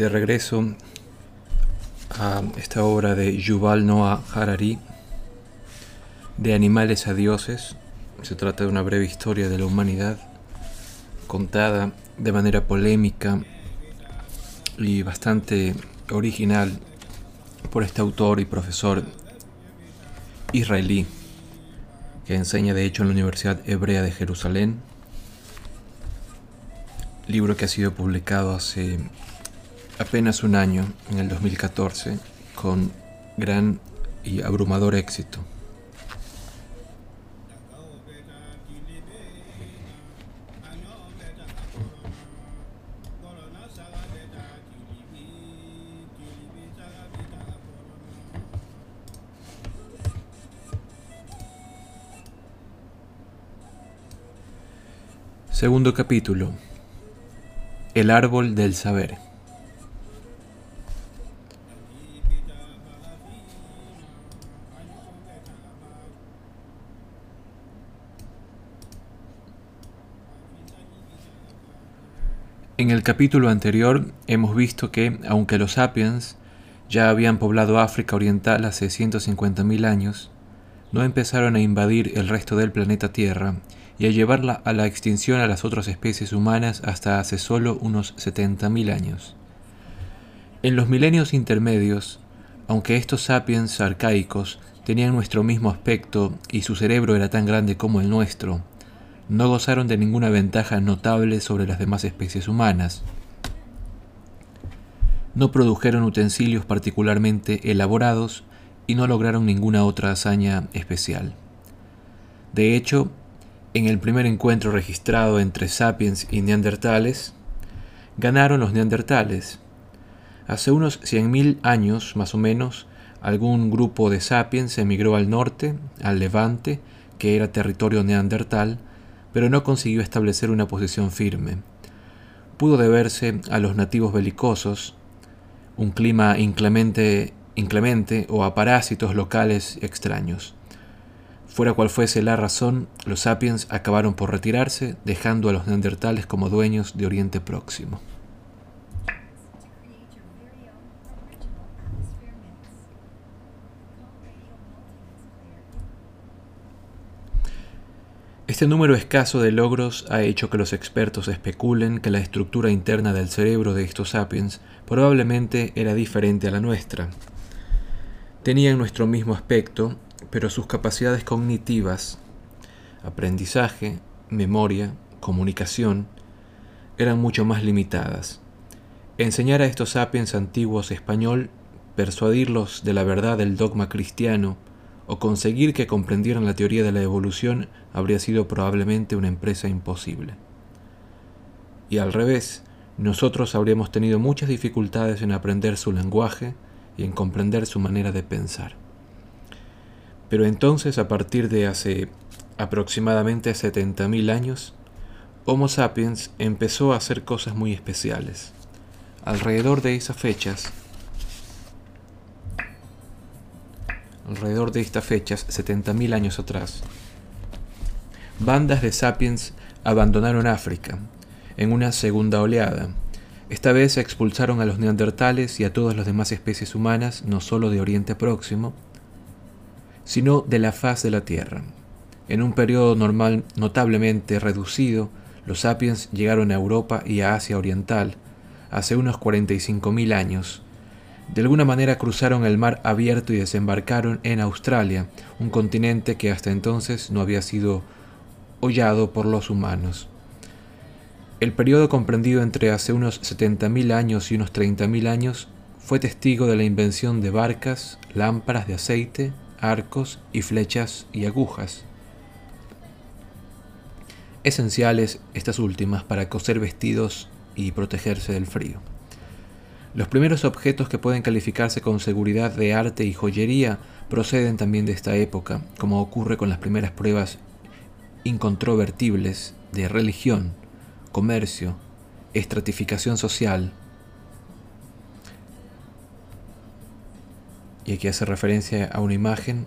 De regreso a esta obra de Yuval Noah Harari, De animales a dioses, se trata de una breve historia de la humanidad contada de manera polémica y bastante original por este autor y profesor israelí que enseña de hecho en la Universidad Hebrea de Jerusalén, libro que ha sido publicado hace apenas un año, en el 2014, con gran y abrumador éxito. Segundo capítulo. El árbol del saber. En el capítulo anterior hemos visto que, aunque los sapiens ya habían poblado África Oriental hace 150.000 años, no empezaron a invadir el resto del planeta Tierra y a llevarla a la extinción a las otras especies humanas hasta hace solo unos 70.000 años. En los milenios intermedios, aunque estos sapiens arcaicos tenían nuestro mismo aspecto y su cerebro era tan grande como el nuestro, no gozaron de ninguna ventaja notable sobre las demás especies humanas. No produjeron utensilios particularmente elaborados y no lograron ninguna otra hazaña especial. De hecho, en el primer encuentro registrado entre sapiens y neandertales, ganaron los neandertales. Hace unos 100.000 años, más o menos, algún grupo de sapiens emigró al norte, al levante, que era territorio neandertal, pero no consiguió establecer una posición firme. Pudo deberse a los nativos belicosos, un clima inclemente, inclemente o a parásitos locales extraños. Fuera cual fuese la razón, los sapiens acabaron por retirarse, dejando a los neandertales como dueños de Oriente Próximo. Este número escaso de logros ha hecho que los expertos especulen que la estructura interna del cerebro de estos sapiens probablemente era diferente a la nuestra. Tenían nuestro mismo aspecto, pero sus capacidades cognitivas, aprendizaje, memoria, comunicación, eran mucho más limitadas. Enseñar a estos sapiens antiguos español, persuadirlos de la verdad del dogma cristiano, o conseguir que comprendieran la teoría de la evolución habría sido probablemente una empresa imposible. Y al revés, nosotros habríamos tenido muchas dificultades en aprender su lenguaje y en comprender su manera de pensar. Pero entonces, a partir de hace aproximadamente 70.000 años, Homo sapiens empezó a hacer cosas muy especiales. Alrededor de esas fechas, alrededor de estas fechas, 70.000 años atrás, bandas de sapiens abandonaron África en una segunda oleada. Esta vez expulsaron a los neandertales y a todas las demás especies humanas, no solo de Oriente Próximo, sino de la faz de la Tierra. En un periodo normal notablemente reducido, los sapiens llegaron a Europa y a Asia Oriental hace unos 45.000 años, de alguna manera cruzaron el mar abierto y desembarcaron en Australia, un continente que hasta entonces no había sido hollado por los humanos. El periodo comprendido entre hace unos 70.000 años y unos 30.000 años fue testigo de la invención de barcas, lámparas de aceite, arcos y flechas y agujas. Esenciales estas últimas para coser vestidos y protegerse del frío. Los primeros objetos que pueden calificarse con seguridad de arte y joyería proceden también de esta época, como ocurre con las primeras pruebas incontrovertibles de religión, comercio, estratificación social. Y aquí hace referencia a una imagen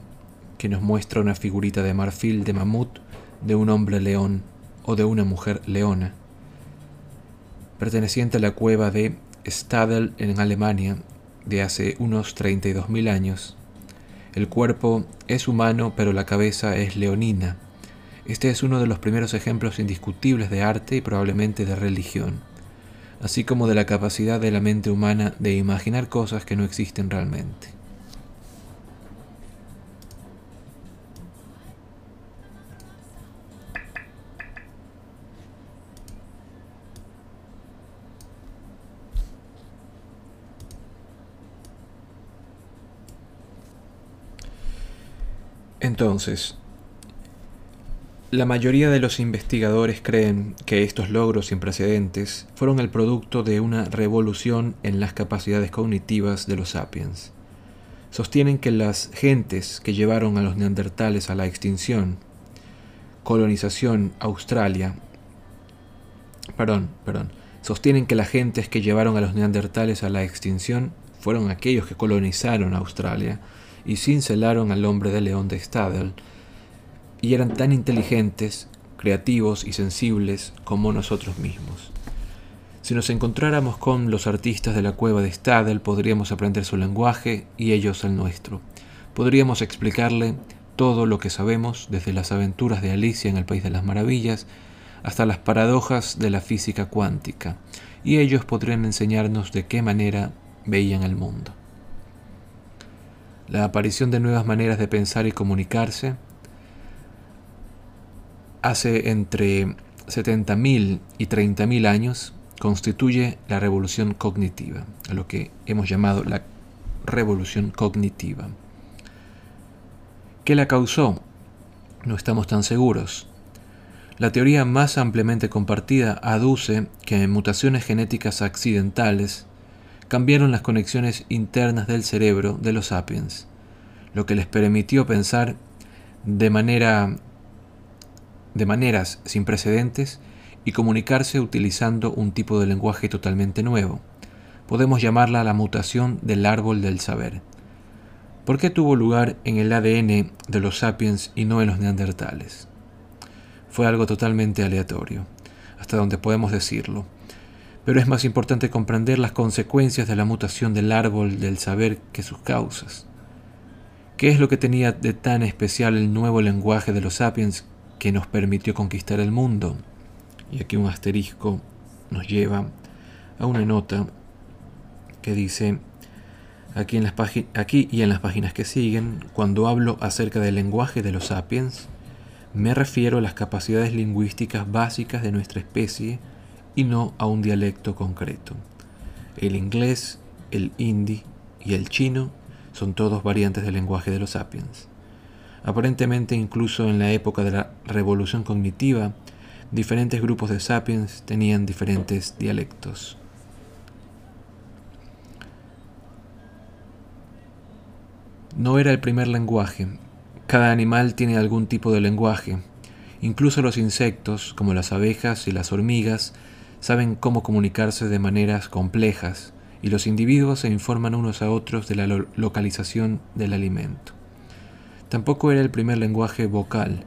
que nos muestra una figurita de marfil de mamut de un hombre león o de una mujer leona, perteneciente a la cueva de Stadel en Alemania de hace unos 32.000 años. El cuerpo es humano pero la cabeza es leonina. Este es uno de los primeros ejemplos indiscutibles de arte y probablemente de religión, así como de la capacidad de la mente humana de imaginar cosas que no existen realmente. Entonces, la mayoría de los investigadores creen que estos logros sin precedentes fueron el producto de una revolución en las capacidades cognitivas de los sapiens. Sostienen que las gentes que llevaron a los neandertales a la extinción, colonización Australia, perdón, perdón, sostienen que las gentes que llevaron a los neandertales a la extinción fueron aquellos que colonizaron Australia y cincelaron al hombre de león de Stadel, y eran tan inteligentes, creativos y sensibles como nosotros mismos. Si nos encontráramos con los artistas de la cueva de Stadel, podríamos aprender su lenguaje y ellos el nuestro. Podríamos explicarle todo lo que sabemos, desde las aventuras de Alicia en el País de las Maravillas hasta las paradojas de la física cuántica, y ellos podrían enseñarnos de qué manera veían el mundo. La aparición de nuevas maneras de pensar y comunicarse, hace entre 70.000 y 30.000 años constituye la revolución cognitiva, a lo que hemos llamado la revolución cognitiva. ¿Qué la causó? No estamos tan seguros. La teoría más ampliamente compartida aduce que mutaciones genéticas accidentales cambiaron las conexiones internas del cerebro de los sapiens, lo que les permitió pensar de manera de maneras sin precedentes y comunicarse utilizando un tipo de lenguaje totalmente nuevo. Podemos llamarla la mutación del árbol del saber. ¿Por qué tuvo lugar en el ADN de los sapiens y no en los neandertales? Fue algo totalmente aleatorio, hasta donde podemos decirlo. Pero es más importante comprender las consecuencias de la mutación del árbol del saber que sus causas. ¿Qué es lo que tenía de tan especial el nuevo lenguaje de los sapiens que nos permitió conquistar el mundo. Y aquí un asterisco nos lleva a una nota que dice, aquí, en las aquí y en las páginas que siguen, cuando hablo acerca del lenguaje de los sapiens, me refiero a las capacidades lingüísticas básicas de nuestra especie y no a un dialecto concreto. El inglés, el hindi y el chino son todos variantes del lenguaje de los sapiens. Aparentemente incluso en la época de la revolución cognitiva, diferentes grupos de sapiens tenían diferentes dialectos. No era el primer lenguaje. Cada animal tiene algún tipo de lenguaje. Incluso los insectos, como las abejas y las hormigas, saben cómo comunicarse de maneras complejas, y los individuos se informan unos a otros de la localización del alimento. Tampoco era el primer lenguaje vocal.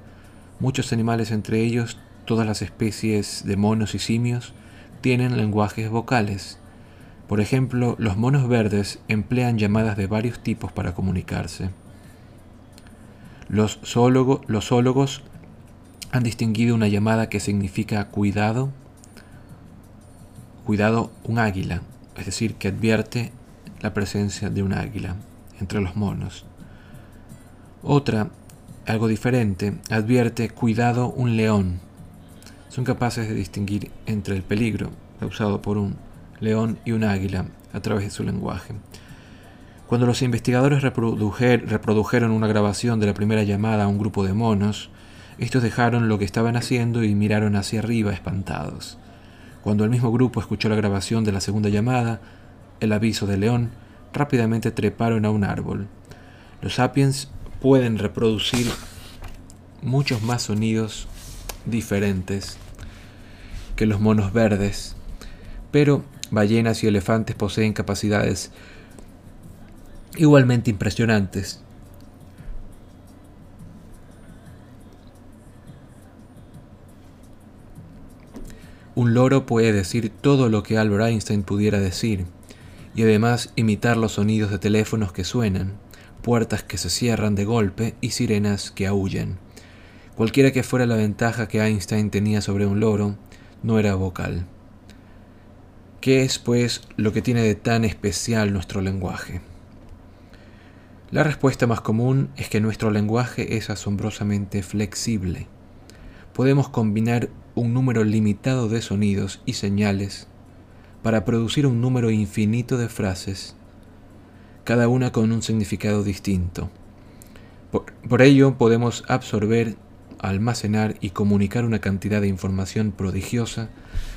Muchos animales, entre ellos todas las especies de monos y simios, tienen lenguajes vocales. Por ejemplo, los monos verdes emplean llamadas de varios tipos para comunicarse. Los, los zoólogos han distinguido una llamada que significa cuidado, cuidado un águila, es decir, que advierte la presencia de un águila entre los monos. Otra, algo diferente, advierte cuidado un león. Son capaces de distinguir entre el peligro causado por un león y un águila a través de su lenguaje. Cuando los investigadores reprodujeron una grabación de la primera llamada a un grupo de monos, estos dejaron lo que estaban haciendo y miraron hacia arriba espantados. Cuando el mismo grupo escuchó la grabación de la segunda llamada, el aviso del león, rápidamente treparon a un árbol. Los sapiens pueden reproducir muchos más sonidos diferentes que los monos verdes, pero ballenas y elefantes poseen capacidades igualmente impresionantes. Un loro puede decir todo lo que Albert Einstein pudiera decir, y además imitar los sonidos de teléfonos que suenan, puertas que se cierran de golpe y sirenas que aullan. Cualquiera que fuera la ventaja que Einstein tenía sobre un loro, no era vocal. ¿Qué es, pues, lo que tiene de tan especial nuestro lenguaje? La respuesta más común es que nuestro lenguaje es asombrosamente flexible. Podemos combinar un número limitado de sonidos y señales para producir un número infinito de frases, cada una con un significado distinto. Por, ello podemos absorber, almacenar y comunicar una cantidad de información prodigiosa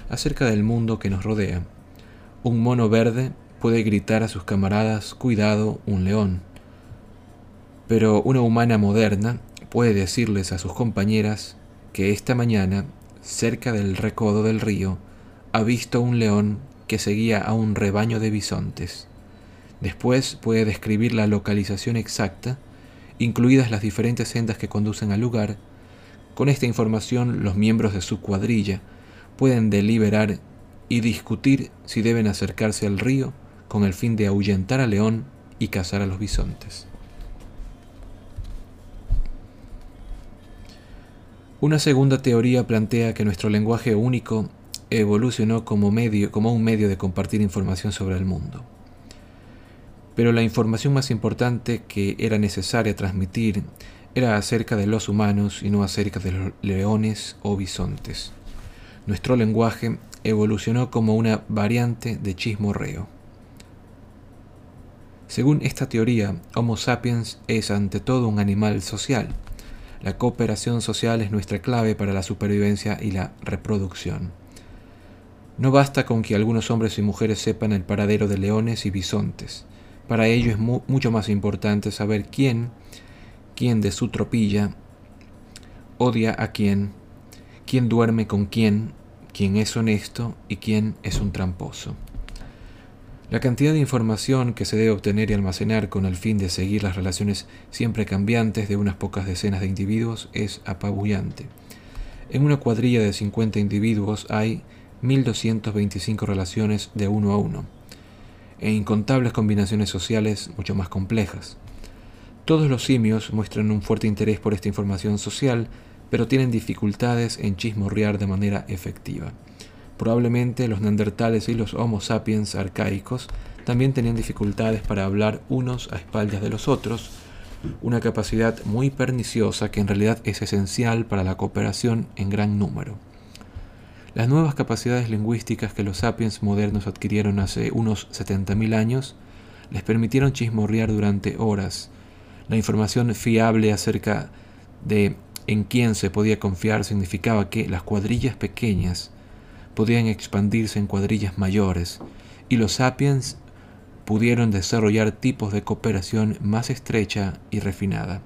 acerca del mundo que nos rodea. Un mono verde puede gritar a sus camaradas, cuidado, un león. Pero una humana moderna puede decirles a sus compañeras que esta mañana, cerca del recodo del río, ha visto un león que seguía a un rebaño de bisontes. Después puede describir la localización exacta, incluidas las diferentes sendas que conducen al lugar. Con esta información los miembros de su cuadrilla pueden deliberar y discutir si deben acercarse al río con el fin de ahuyentar al león y cazar a los bisontes. Una segunda teoría plantea que nuestro lenguaje único evolucionó como, medio, como un medio de compartir información sobre el mundo. Pero la información más importante que era necesaria transmitir era acerca de los humanos y no acerca de los leones o bisontes. Nuestro lenguaje evolucionó como una variante de chismorreo. Según esta teoría, Homo sapiens es ante todo un animal social. La cooperación social es nuestra clave para la supervivencia y la reproducción. No basta con que algunos hombres y mujeres sepan el paradero de leones y bisontes. Para ello es mucho más importante saber quién, quién de su tropilla odia a quién, quién duerme con quién, quién es honesto y quién es un tramposo. La cantidad de información que se debe obtener y almacenar con el fin de seguir las relaciones siempre cambiantes de unas pocas decenas de individuos es apabullante. En una cuadrilla de 50 individuos hay 1225 relaciones de uno a uno, e incontables combinaciones sociales mucho más complejas. Todos los simios muestran un fuerte interés por esta información social, pero tienen dificultades en chismorrear de manera efectiva. Probablemente los neandertales y los Homo sapiens arcaicos también tenían dificultades para hablar unos a espaldas de los otros, una capacidad muy perniciosa que en realidad es esencial para la cooperación en gran número. Las nuevas capacidades lingüísticas que los sapiens modernos adquirieron hace unos 70.000 años les permitieron chismorrear durante horas. La información fiable acerca de en quién se podía confiar significaba que las cuadrillas pequeñas podían expandirse en cuadrillas mayores y los sapiens pudieron desarrollar tipos de cooperación más estrecha y refinada.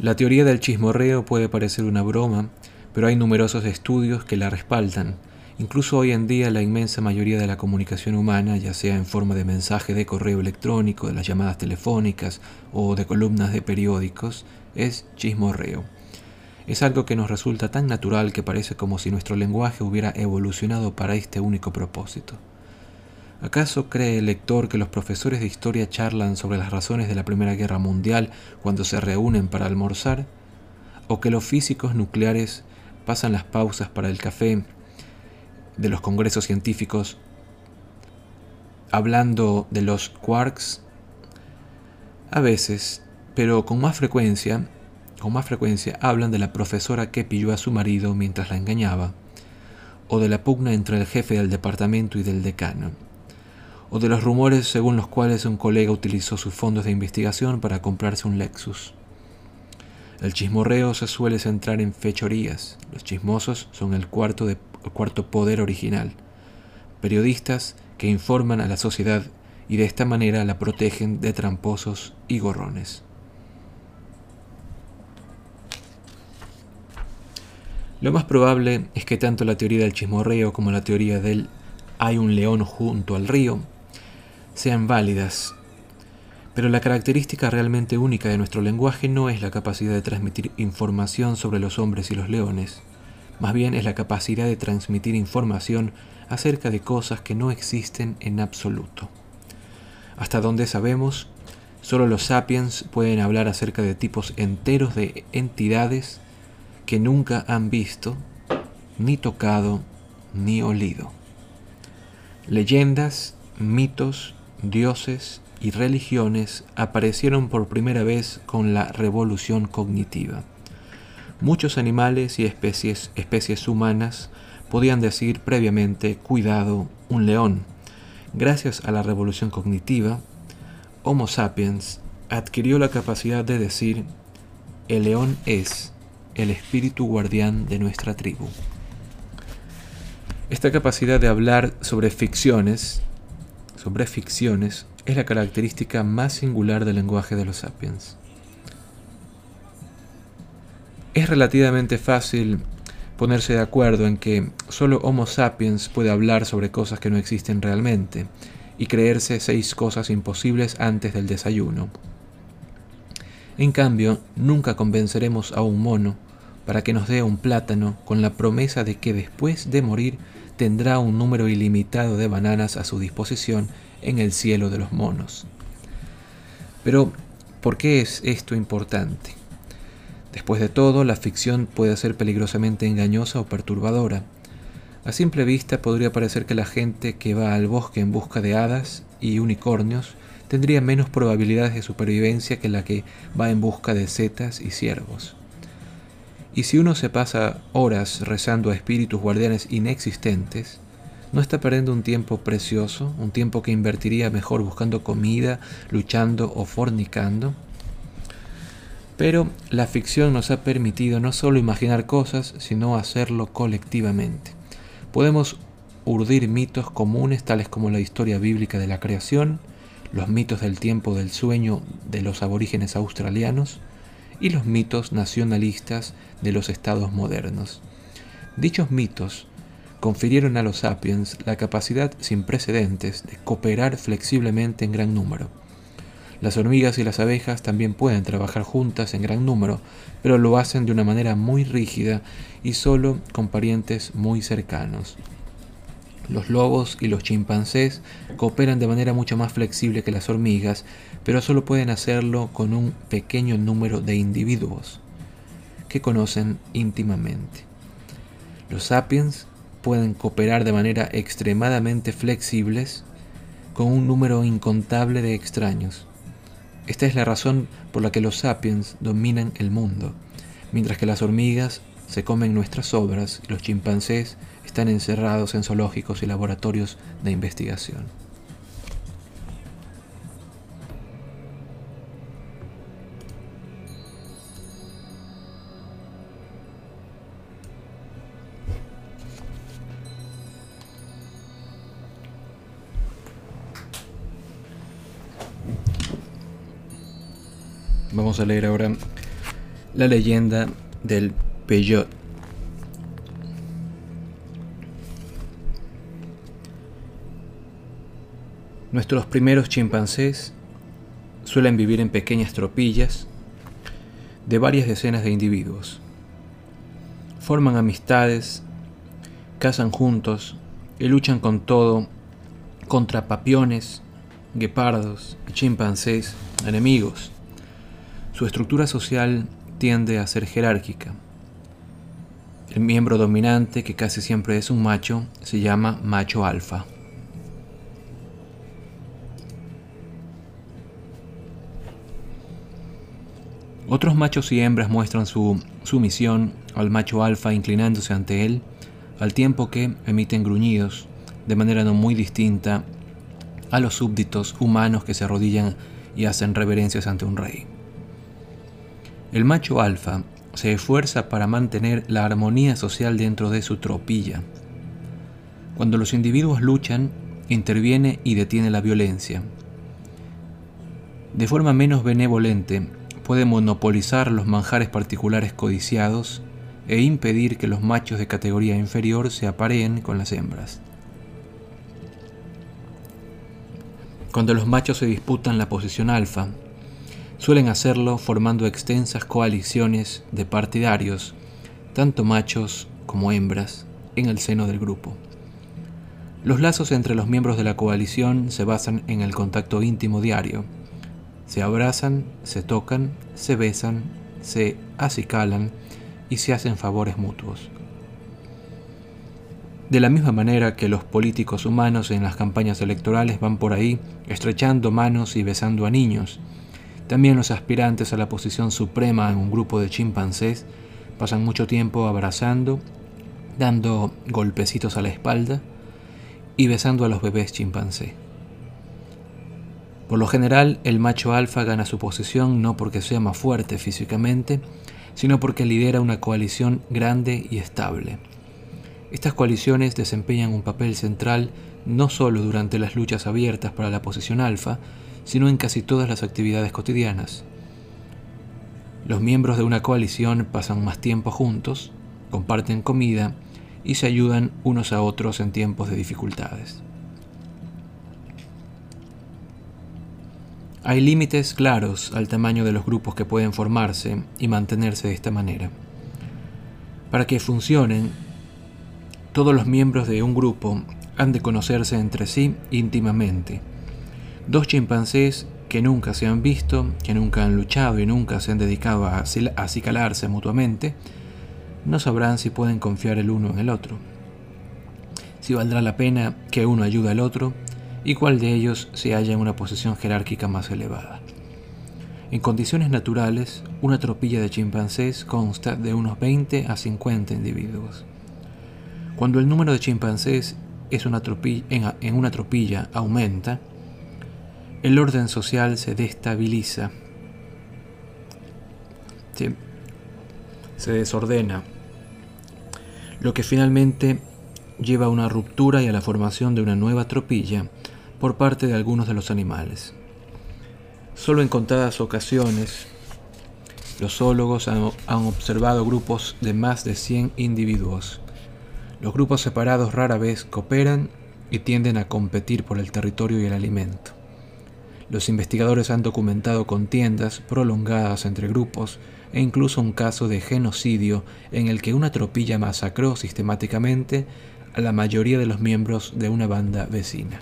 La teoría del chismorreo puede parecer una broma, pero hay numerosos estudios que la respaldan. Incluso hoy en día la inmensa mayoría de la comunicación humana, ya sea en forma de mensaje de correo electrónico, de las llamadas telefónicas o de columnas de periódicos, es chismorreo. Es algo que nos resulta tan natural que parece como si nuestro lenguaje hubiera evolucionado para este único propósito. ¿Acaso cree el lector que los profesores de historia charlan sobre las razones de la Primera Guerra Mundial cuando se reúnen para almorzar? ¿O que los físicos nucleares pasan las pausas para el café de los congresos científicos hablando de los quarks? A veces, pero con más frecuencia, con más frecuencia hablan de la profesora que pilló a su marido mientras la engañaba, o de la pugna entre el jefe del departamento y del decano o de los rumores según los cuales un colega utilizó sus fondos de investigación para comprarse un Lexus. El chismorreo se suele centrar en fechorías. Los chismosos son el cuarto, de, cuarto poder original. Periodistas que informan a la sociedad y de esta manera la protegen de tramposos y gorrones. Lo más probable es que tanto la teoría del chismorreo como la teoría del hay un león junto al río sean válidas, pero la característica realmente única de nuestro lenguaje no es la capacidad de transmitir información sobre los hombres y los leones, más bien es la capacidad de transmitir información acerca de cosas que no existen en absoluto. Hasta donde sabemos, solo los sapiens pueden hablar acerca de tipos enteros de entidades que nunca han visto, ni tocado, ni olido. Leyendas, mitos, dioses y religiones aparecieron por primera vez con la revolución cognitiva. Muchos animales y especies, especies humanas podían decir previamente, cuidado, un león. Gracias a la revolución cognitiva, Homo sapiens adquirió la capacidad de decir, el león es el espíritu guardián de nuestra tribu. Esta capacidad de hablar sobre ficciones, sobre ficciones, es la característica más singular del lenguaje de los sapiens. Es relativamente fácil ponerse de acuerdo en que solo Homo sapiens puede hablar sobre cosas que no existen realmente y creerse seis cosas imposibles antes del desayuno. En cambio, nunca convenceremos a un mono para que nos dé un plátano con la promesa de que después de morir tendrá un número ilimitado de bananas a su disposición en el cielo de los monos. Pero, ¿por qué es esto importante? Después de todo, la ficción puede ser peligrosamente engañosa o perturbadora. A simple vista podría parecer que la gente que va al bosque en busca de hadas y unicornios tendría menos probabilidades de supervivencia que la que va en busca de setas y ciervos. Y si uno se pasa horas rezando a espíritus guardianes inexistentes, no está perdiendo un tiempo precioso, un tiempo que invertiría mejor buscando comida, luchando o fornicando. Pero la ficción nos ha permitido no solo imaginar cosas, sino hacerlo colectivamente. Podemos urdir mitos comunes tales como la historia bíblica de la creación, los mitos del tiempo del sueño de los aborígenes australianos, y los mitos nacionalistas de los estados modernos. Dichos mitos confirieron a los sapiens la capacidad sin precedentes de cooperar flexiblemente en gran número. Las hormigas y las abejas también pueden trabajar juntas en gran número, pero lo hacen de una manera muy rígida y solo con parientes muy cercanos. Los lobos y los chimpancés cooperan de manera mucho más flexible que las hormigas, pero solo pueden hacerlo con un pequeño número de individuos que conocen íntimamente. Los sapiens pueden cooperar de manera extremadamente flexibles con un número incontable de extraños. Esta es la razón por la que los sapiens dominan el mundo, mientras que las hormigas se comen nuestras obras y los chimpancés están encerrados en zoológicos y laboratorios de investigación. Vamos a leer ahora la leyenda del Peyot. Nuestros primeros chimpancés suelen vivir en pequeñas tropillas de varias decenas de individuos. Forman amistades, cazan juntos y luchan con todo contra papiones, guepardos y chimpancés enemigos. Su estructura social tiende a ser jerárquica. El miembro dominante, que casi siempre es un macho, se llama macho alfa. Otros machos y hembras muestran su sumisión al macho alfa inclinándose ante él, al tiempo que emiten gruñidos, de manera no muy distinta a los súbditos humanos que se arrodillan y hacen reverencias ante un rey. El macho alfa se esfuerza para mantener la armonía social dentro de su tropilla. Cuando los individuos luchan, interviene y detiene la violencia. De forma menos benevolente, puede monopolizar los manjares particulares codiciados e impedir que los machos de categoría inferior se apareen con las hembras. Cuando los machos se disputan la posición alfa, suelen hacerlo formando extensas coaliciones de partidarios, tanto machos como hembras, en el seno del grupo. Los lazos entre los miembros de la coalición se basan en el contacto íntimo diario. Se abrazan, se tocan, se besan, se acicalan y se hacen favores mutuos. De la misma manera que los políticos humanos en las campañas electorales van por ahí estrechando manos y besando a niños, también los aspirantes a la posición suprema en un grupo de chimpancés pasan mucho tiempo abrazando, dando golpecitos a la espalda y besando a los bebés chimpancé. Por lo general, el macho alfa gana su posición no porque sea más fuerte físicamente, sino porque lidera una coalición grande y estable. Estas coaliciones desempeñan un papel central no solo durante las luchas abiertas para la posición alfa, sino en casi todas las actividades cotidianas. Los miembros de una coalición pasan más tiempo juntos, comparten comida y se ayudan unos a otros en tiempos de dificultades. Hay límites claros al tamaño de los grupos que pueden formarse y mantenerse de esta manera. Para que funcionen, todos los miembros de un grupo han de conocerse entre sí íntimamente Dos chimpancés que nunca se han visto, que nunca han luchado y nunca se han dedicado a acicalarse mutuamente, no sabrán si pueden confiar el uno en el otro, si valdrá la pena que uno ayude al otro y cuál de ellos se halla en una posición jerárquica más elevada. En condiciones naturales, una tropilla de chimpancés consta de unos 20 a 50 individuos. Cuando el número de chimpancés en una tropilla aumenta, el orden social se destabiliza, se desordena, lo que finalmente lleva a una ruptura y a la formación de una nueva tropilla por parte de algunos de los animales. Solo en contadas ocasiones, los zoólogos han, han, observado grupos de más de 100 individuos. Los grupos separados rara vez cooperan y tienden a competir por el territorio y el alimento. Los investigadores han documentado contiendas prolongadas entre grupos e incluso un caso de genocidio en el que una tropilla masacró sistemáticamente a la mayoría de los miembros de una banda vecina.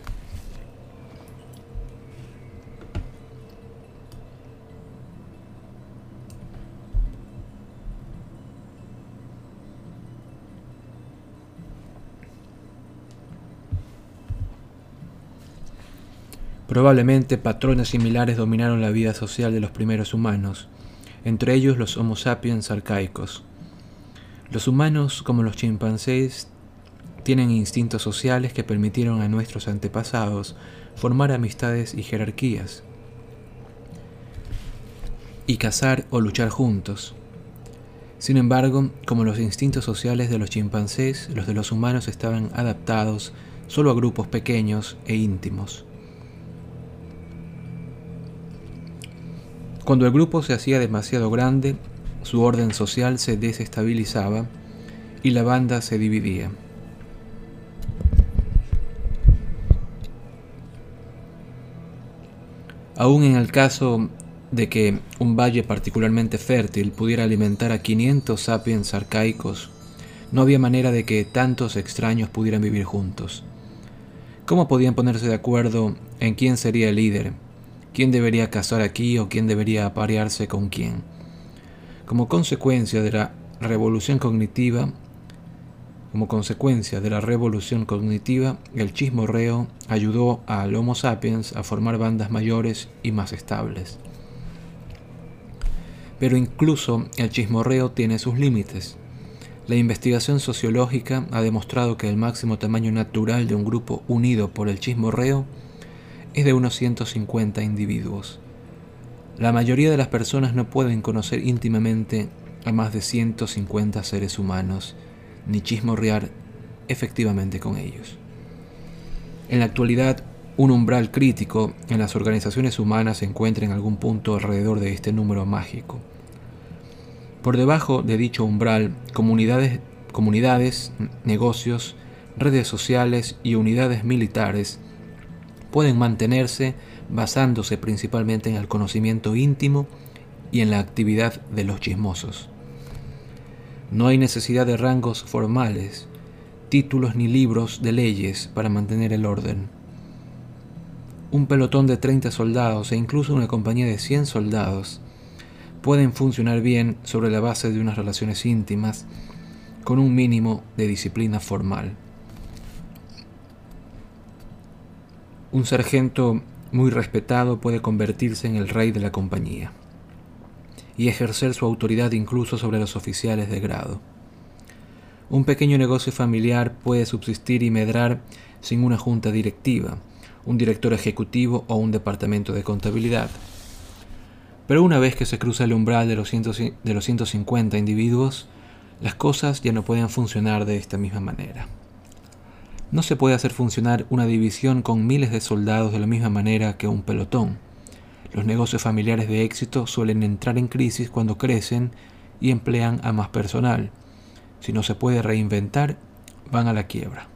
Probablemente patrones similares dominaron la vida social de los primeros humanos, entre ellos los Homo sapiens arcaicos. Los humanos, como los chimpancés, tienen instintos sociales que permitieron a nuestros antepasados formar amistades y jerarquías, y cazar o luchar juntos. Sin embargo, como los instintos sociales de los chimpancés, los de los humanos estaban adaptados solo a grupos pequeños e íntimos. Cuando el grupo se hacía demasiado grande, su orden social se desestabilizaba y la banda se dividía. Aún en el caso de que un valle particularmente fértil pudiera alimentar a 500 sapiens arcaicos, no había manera de que tantos extraños pudieran vivir juntos. ¿Cómo podían ponerse de acuerdo en quién sería el líder quién debería casar aquí o quién debería aparearse con quién. Como consecuencia de la revolución cognitiva, como consecuencia de la revolución cognitiva, el chismorreo ayudó al Homo sapiens a formar bandas mayores y más estables. Pero incluso el chismorreo tiene sus límites. La investigación sociológica ha demostrado que el máximo tamaño natural de un grupo unido por el chismorreo es de unos 150 individuos. La mayoría de las personas no pueden conocer íntimamente a más de 150 seres humanos, ni chismorrear efectivamente con ellos. En la actualidad, un umbral crítico en las organizaciones humanas se encuentra en algún punto alrededor de este número mágico. Por debajo de dicho umbral, comunidades, comunidades, negocios, redes sociales y unidades militares pueden mantenerse basándose principalmente en el conocimiento íntimo y en la actividad de los chismosos. No hay necesidad de rangos formales, títulos ni libros de leyes para mantener el orden. Un pelotón de 30 soldados e incluso una compañía de 100 soldados pueden funcionar bien sobre la base de unas relaciones íntimas con un mínimo de disciplina formal. Un sargento muy respetado puede convertirse en el rey de la compañía y ejercer su autoridad incluso sobre los oficiales de grado. Un pequeño negocio familiar puede subsistir y medrar sin una junta directiva, un director ejecutivo o un departamento de contabilidad. Pero una vez que se cruza el umbral de los, de los 150 individuos, las cosas ya no pueden funcionar de esta misma manera. No se puede hacer funcionar una división con miles de soldados de la misma manera que un pelotón. Los negocios familiares de éxito suelen entrar en crisis cuando crecen y emplean a más personal. Si no se puede reinventar, van a la quiebra.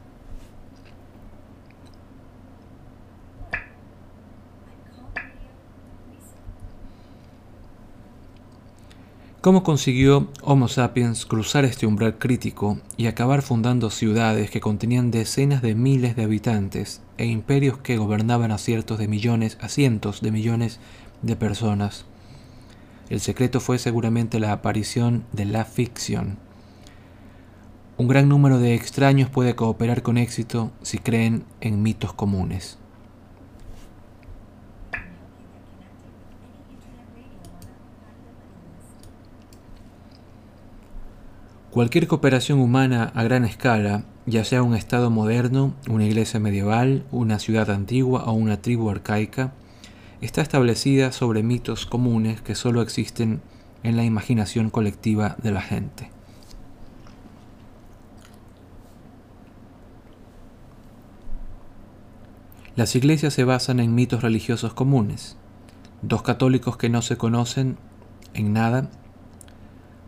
¿Cómo consiguió Homo sapiens cruzar este umbral crítico y acabar fundando ciudades que contenían decenas de miles de habitantes e imperios que gobernaban a ciertos de millones, a cientos de millones de personas? El secreto fue seguramente la aparición de la ficción. Un gran número de extraños puede cooperar con éxito si creen en mitos comunes. Cualquier cooperación humana a gran escala, ya sea un Estado moderno, una iglesia medieval, una ciudad antigua o una tribu arcaica, está establecida sobre mitos comunes que solo existen en la imaginación colectiva de la gente. Las iglesias se basan en mitos religiosos comunes. Dos católicos que no se conocen en nada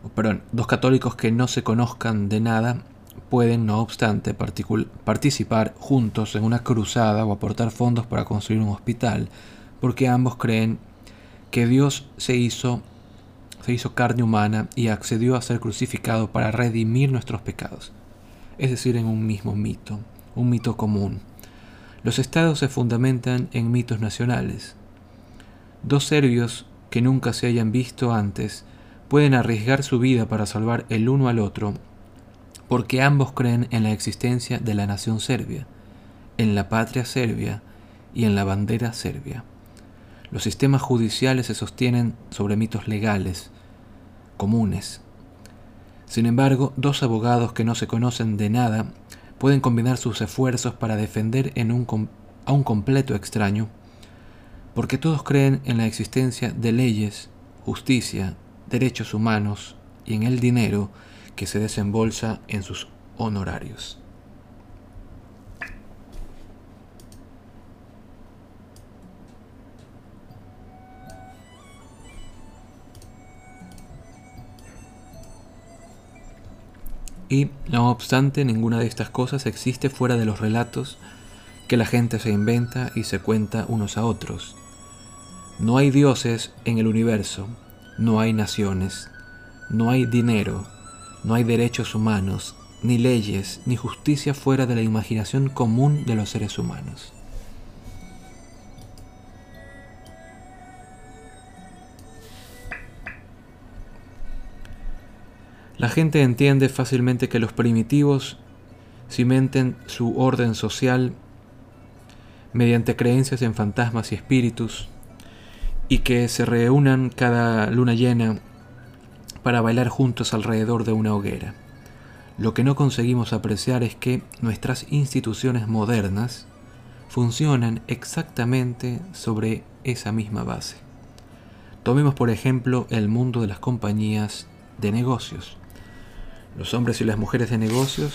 perdón, dos católicos que no se conozcan de nada pueden, no obstante, participar juntos en una cruzada o aportar fondos para construir un hospital, porque ambos creen que Dios se hizo, se hizo carne humana y accedió a ser crucificado para redimir nuestros pecados, es decir, en un mismo mito, un mito común. Los estados se fundamentan en mitos nacionales. Dos serbios que nunca se hayan visto antes pueden arriesgar su vida para salvar el uno al otro, porque ambos creen en la existencia de la nación serbia, en la patria serbia y en la bandera serbia. Los sistemas judiciales se sostienen sobre mitos legales, comunes. Sin embargo, dos abogados que no se conocen de nada pueden combinar sus esfuerzos para defender a un completo extraño, porque todos creen en la existencia de leyes, justicia derechos humanos y en el dinero que se desembolsa en sus honorarios. Y, no obstante, ninguna de estas cosas existe fuera de los relatos que la gente se inventa y se cuenta unos a otros. No hay dioses en el universo, no hay naciones, no hay dinero, no hay derechos humanos, ni leyes, ni justicia fuera de la imaginación común de los seres humanos. La gente entiende fácilmente que los primitivos cimenten su orden social mediante creencias en fantasmas y espíritus, y que se reúnan cada luna llena para bailar juntos alrededor de una hoguera. Lo que no conseguimos apreciar es que nuestras instituciones modernas funcionan exactamente sobre esa misma base. Tomemos por ejemplo el mundo de las compañías de negocios. Los hombres y las mujeres de negocios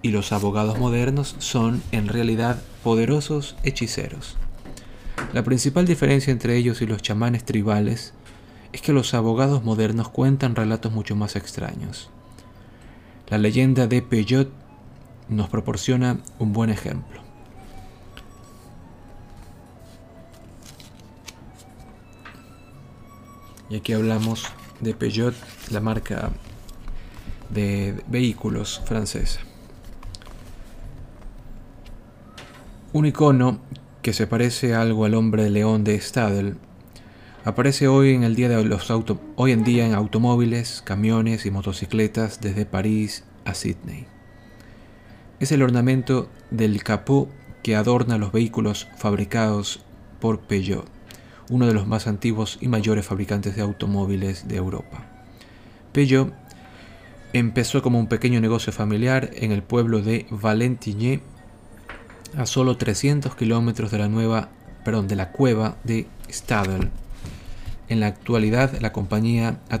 y los abogados modernos son en realidad poderosos hechiceros. La principal diferencia entre ellos y los chamanes tribales es que los abogados modernos cuentan relatos mucho más extraños. La leyenda de Peugeot nos proporciona un buen ejemplo. Y aquí hablamos de Peugeot, la marca de vehículos francesa. Un icono que se parece algo al hombre león de Stadel aparece hoy en el día de los auto, hoy en día en automóviles, camiones y motocicletas desde París a Sydney. Es el ornamento del capó que adorna los vehículos fabricados por Peugeot, uno de los más antiguos y mayores fabricantes de automóviles de Europa. Peugeot empezó como un pequeño negocio familiar en el pueblo de Valentigney a solo 300 kilómetros de la nueva, perdón, de la cueva de Stadel. En la actualidad, la compañía da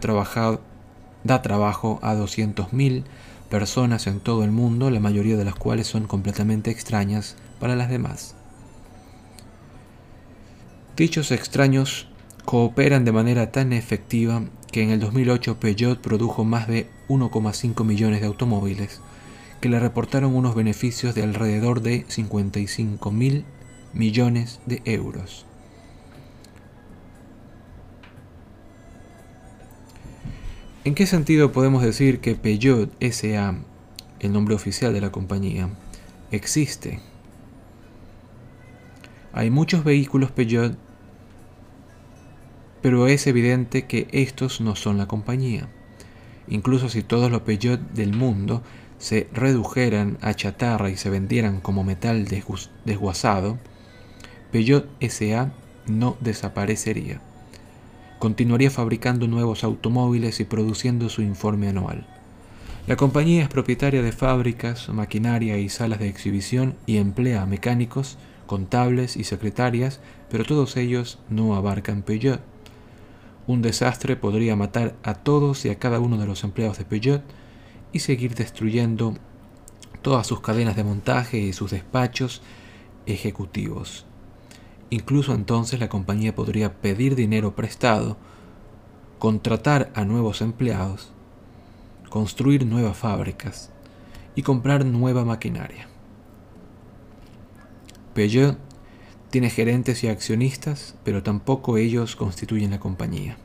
trabajo a 200.000 personas en todo el mundo, la mayoría de las cuales son completamente extrañas para las demás. Dichos extraños cooperan de manera tan efectiva que en el 2008 Peugeot produjo más de 1,5 millones de automóviles, que le reportaron unos beneficios de alrededor de 55 mil millones de euros. ¿En qué sentido podemos decir que Peugeot SA, el nombre oficial de la compañía, existe? Hay muchos vehículos Peugeot, pero es evidente que estos no son la compañía. Incluso si todos los Peugeot del mundo se redujeran a chatarra y se vendieran como metal desguazado, Peugeot SA no desaparecería. Continuaría fabricando nuevos automóviles y produciendo su informe anual. La compañía es propietaria de fábricas, maquinaria y salas de exhibición y emplea mecánicos, contables y secretarias, pero todos ellos no abarcan Peugeot. Un desastre podría matar a todos y a cada uno de los empleados de Peugeot y seguir destruyendo todas sus cadenas de montaje y sus despachos ejecutivos. Incluso entonces la compañía podría pedir dinero prestado, contratar a nuevos empleados, construir nuevas fábricas y comprar nueva maquinaria. Peugeot tiene gerentes y accionistas, pero tampoco ellos constituyen la compañía.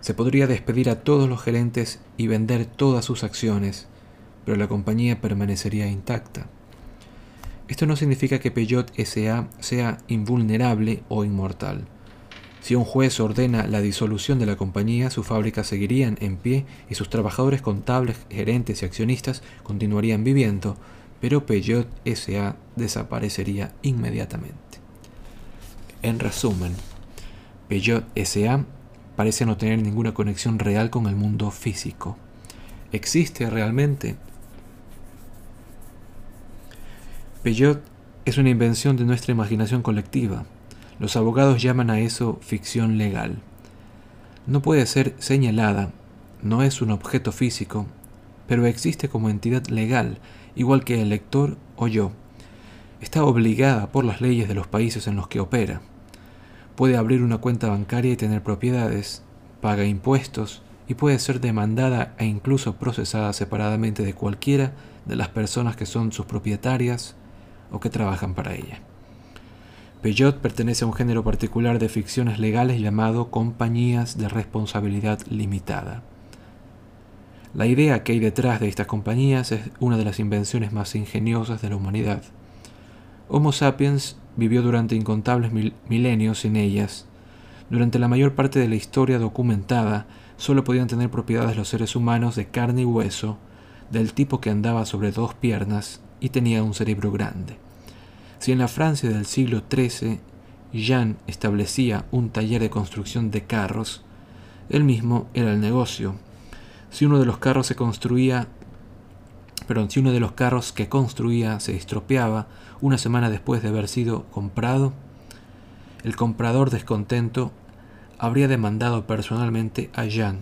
Se podría despedir a todos los gerentes y vender todas sus acciones, pero la compañía permanecería intacta. Esto no significa que Peugeot SA sea invulnerable o inmortal. Si un juez ordena la disolución de la compañía, sus fábricas seguirían en pie y sus trabajadores contables, gerentes y accionistas continuarían viviendo, pero Peugeot SA desaparecería inmediatamente. En resumen, Peugeot SA parece no tener ninguna conexión real con el mundo físico. ¿Existe realmente? Peugeot es una invención de nuestra imaginación colectiva. Los abogados llaman a eso ficción legal. No puede ser señalada, no es un objeto físico, pero existe como entidad legal, igual que el lector o yo. Está obligada por las leyes de los países en los que opera puede abrir una cuenta bancaria y tener propiedades, paga impuestos y puede ser demandada e incluso procesada separadamente de cualquiera de las personas que son sus propietarias o que trabajan para ella. Peugeot pertenece a un género particular de ficciones legales llamado compañías de responsabilidad limitada. La idea que hay detrás de estas compañías es una de las invenciones más ingeniosas de la humanidad. Homo sapiens vivió durante incontables milenios sin ellas. Durante la mayor parte de la historia documentada, solo podían tener propiedades los seres humanos de carne y hueso, del tipo que andaba sobre dos piernas y tenía un cerebro grande. Si en la Francia del siglo XIII Jean establecía un taller de construcción de carros, él mismo era el negocio. Si uno de los carros se construía, perdón, si uno de los carros que construía se estropeaba, una semana después de haber sido comprado, el comprador descontento habría demandado personalmente a Jean.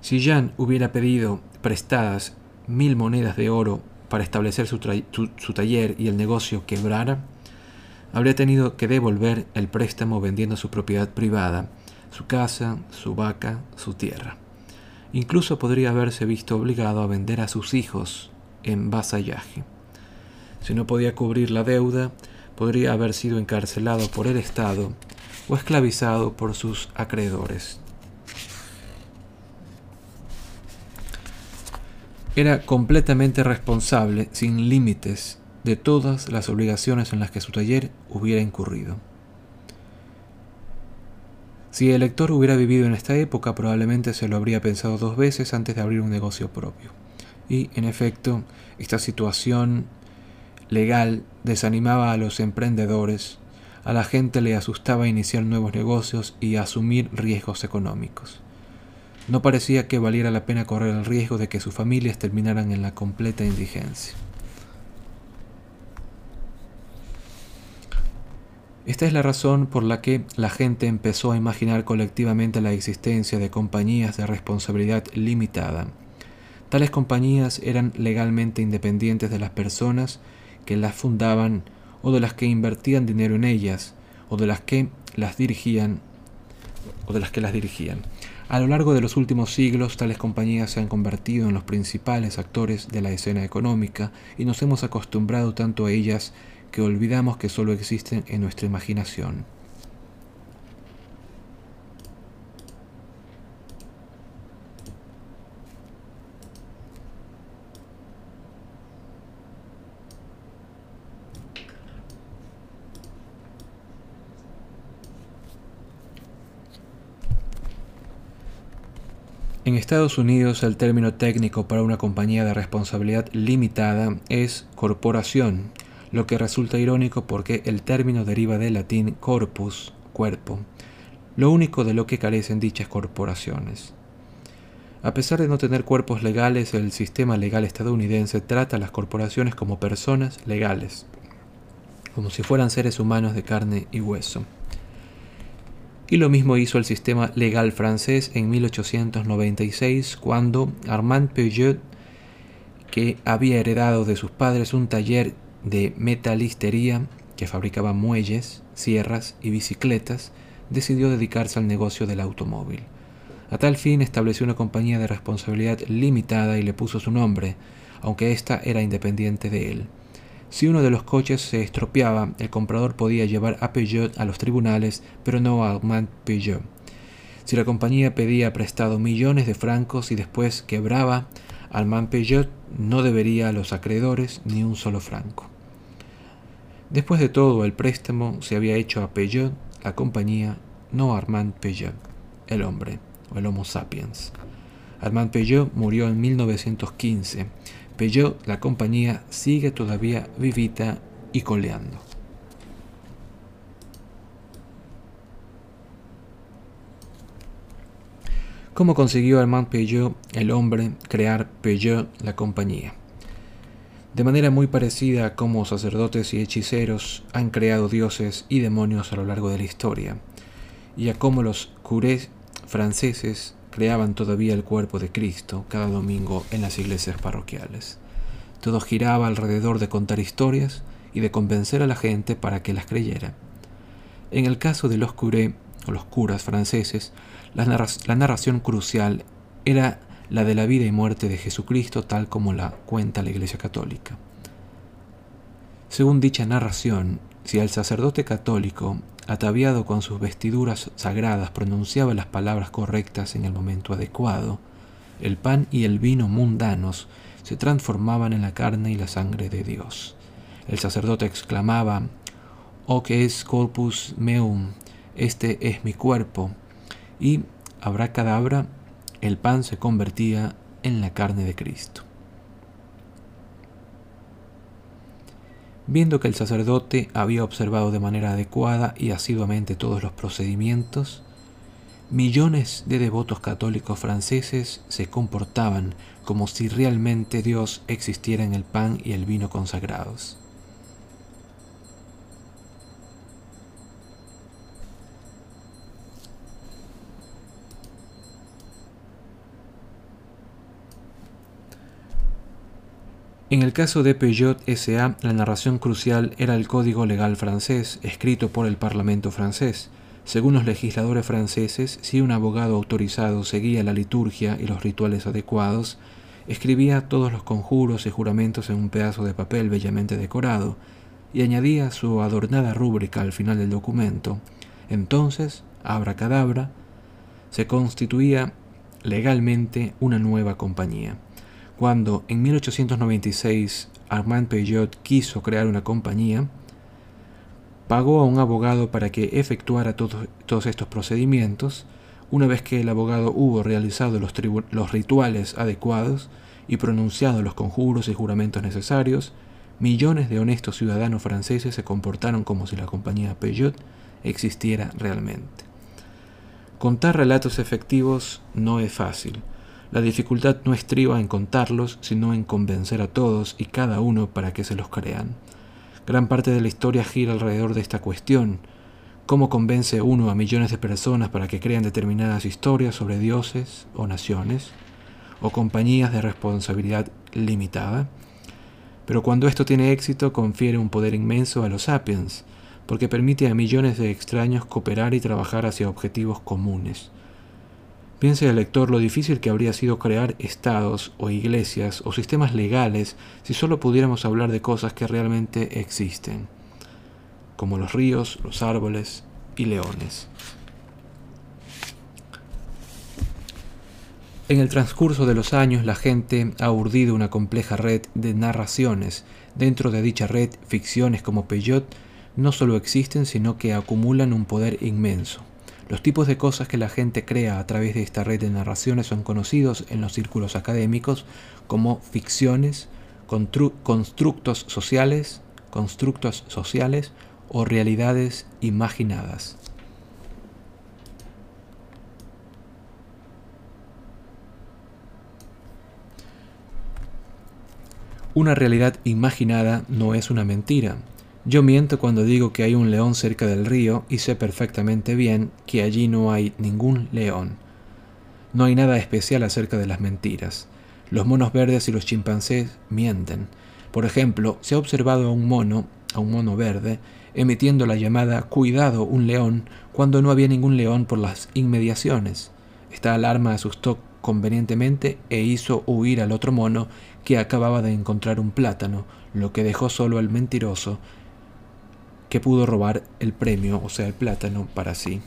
Si Jean hubiera pedido prestadas mil monedas de oro para establecer su, su, taller y el negocio quebrara, habría tenido que devolver el préstamo vendiendo su propiedad privada, su casa, su vaca, su tierra. Incluso podría haberse visto obligado a vender a sus hijos en vasallaje. Si no podía cubrir la deuda, podría haber sido encarcelado por el Estado o esclavizado por sus acreedores. Era completamente responsable, sin límites, de todas las obligaciones en las que su taller hubiera incurrido. Si el lector hubiera vivido en esta época, probablemente se lo habría pensado dos veces antes de abrir un negocio propio. Y, en efecto, esta situación legal desanimaba a los emprendedores, a la gente le asustaba iniciar nuevos negocios y asumir riesgos económicos. No parecía que valiera la pena correr el riesgo de que sus familias terminaran en la completa indigencia. Esta es la razón por la que la gente empezó a imaginar colectivamente la existencia de compañías de responsabilidad limitada. Tales compañías eran legalmente independientes de las personas que las fundaban o de las que invertían dinero en ellas o de las que las dirigían o de las que las dirigían. A lo largo de los últimos siglos, tales compañías se han convertido en los principales actores de la escena económica y nos hemos acostumbrado tanto a ellas que olvidamos que solo existen en nuestra imaginación. En Estados Unidos el término técnico para una compañía de responsabilidad limitada es corporación lo que resulta irónico porque el término deriva del latín corpus, cuerpo, lo único de lo que carecen dichas corporaciones. A pesar de no tener cuerpos legales, el sistema legal estadounidense trata a las corporaciones como personas legales, como si fueran seres humanos de carne y hueso. Y lo mismo hizo el sistema legal francés en 1896, cuando Armand Peugeot, que había heredado de sus padres un taller de metalistería que fabricaba muelles, sierras y bicicletas, decidió dedicarse al negocio del automóvil. A tal fin estableció una compañía de responsabilidad limitada y le puso su nombre, aunque ésta era independiente de él. Si uno de los coches se estropeaba, el comprador podía llevar a Peugeot a los tribunales, pero no a Armand Peugeot. Si la compañía pedía prestado millones de francos y después quebraba, Armand Peugeot no debería a los acreedores ni un solo franco. Después de todo, el préstamo se había hecho a Peugeot, la compañía, no a Armand Peugeot, el hombre, o el Homo sapiens. Armand Peugeot murió en 1915. Peugeot, la compañía, sigue todavía vivita y coleando. ¿Cómo consiguió Armand Peugeot, el hombre, crear Peugeot, la compañía? de manera muy parecida a cómo sacerdotes y hechiceros han creado dioses y demonios a lo largo de la historia, y a cómo los curés franceses creaban todavía el cuerpo de Cristo cada domingo en las iglesias parroquiales. Todo giraba alrededor de contar historias y de convencer a la gente para que las creyera. En el caso de los curés o los curas franceses, la, la narración crucial era la de la vida y muerte de Jesucristo tal como la cuenta la Iglesia Católica. Según dicha narración, si el sacerdote católico, ataviado con sus vestiduras sagradas, pronunciaba las palabras correctas en el momento adecuado, el pan y el vino mundanos se transformaban en la carne y la sangre de Dios. El sacerdote exclamaba, «Oh que es corpus meum, este es mi cuerpo, y habrá cadabra el pan se convertía en la carne de Cristo. Viendo que el sacerdote había observado de manera adecuada y asiduamente todos los procedimientos, millones de devotos católicos franceses se comportaban como si realmente Dios existiera en el pan y el vino consagrados. En el caso de Peugeot SA, la narración crucial era el código legal francés, escrito por el Parlamento francés, Según los legisladores franceses, si un abogado autorizado seguía la liturgia y los rituales adecuados, escribía todos los conjuros y juramentos en un pedazo de papel bellamente decorado y añadía su adornada rúbrica al final del documento. Entonces, abracadabra, se constituía legalmente una nueva compañía. Cuando en 1896 Armand Peugeot quiso crear una compañía, pagó a un abogado para que efectuara todos estos procedimientos. Una vez que el abogado hubo realizado los, los rituales adecuados y pronunciado los conjuros y juramentos necesarios, millones de honestos ciudadanos franceses se comportaron como si la compañía Peugeot existiera realmente. Contar relatos efectivos no es fácil. La dificultad no estriba en contarlos, sino en convencer a todos y cada uno para que se los crean. Gran parte de la historia gira alrededor de esta cuestión. ¿Cómo convence uno a millones de personas para que crean determinadas historias sobre dioses o naciones o compañías de responsabilidad limitada? Pero cuando esto tiene éxito confiere un poder inmenso a los sapiens, porque permite a millones de extraños cooperar y trabajar hacia objetivos comunes. Piense el lector lo difícil que habría sido crear estados o iglesias o sistemas legales si solo pudiéramos hablar de cosas que realmente existen, como los ríos, los árboles y leones. En el transcurso de los años la gente ha urdido una compleja red de narraciones. Dentro de dicha red, ficciones como Peyot no solo existen, sino que acumulan un poder inmenso. Los tipos de cosas que la gente crea a través de esta red de narraciones son conocidos en los círculos académicos como ficciones, constructos sociales, constructos sociales o realidades imaginadas. Una realidad imaginada no es una mentira, yo miento cuando digo que hay un león cerca del río y sé perfectamente bien que allí no hay ningún león. No hay nada especial acerca de las mentiras. Los monos verdes y los chimpancés mienten. Por ejemplo, se ha observado a un mono, a un mono verde, emitiendo la llamada Cuidado, un león, cuando no había ningún león por las inmediaciones. Esta alarma asustó convenientemente e hizo huir al otro mono que acababa de encontrar un plátano, lo que dejó solo al mentiroso que pudo robar el premio, o sea, el plátano, para sí.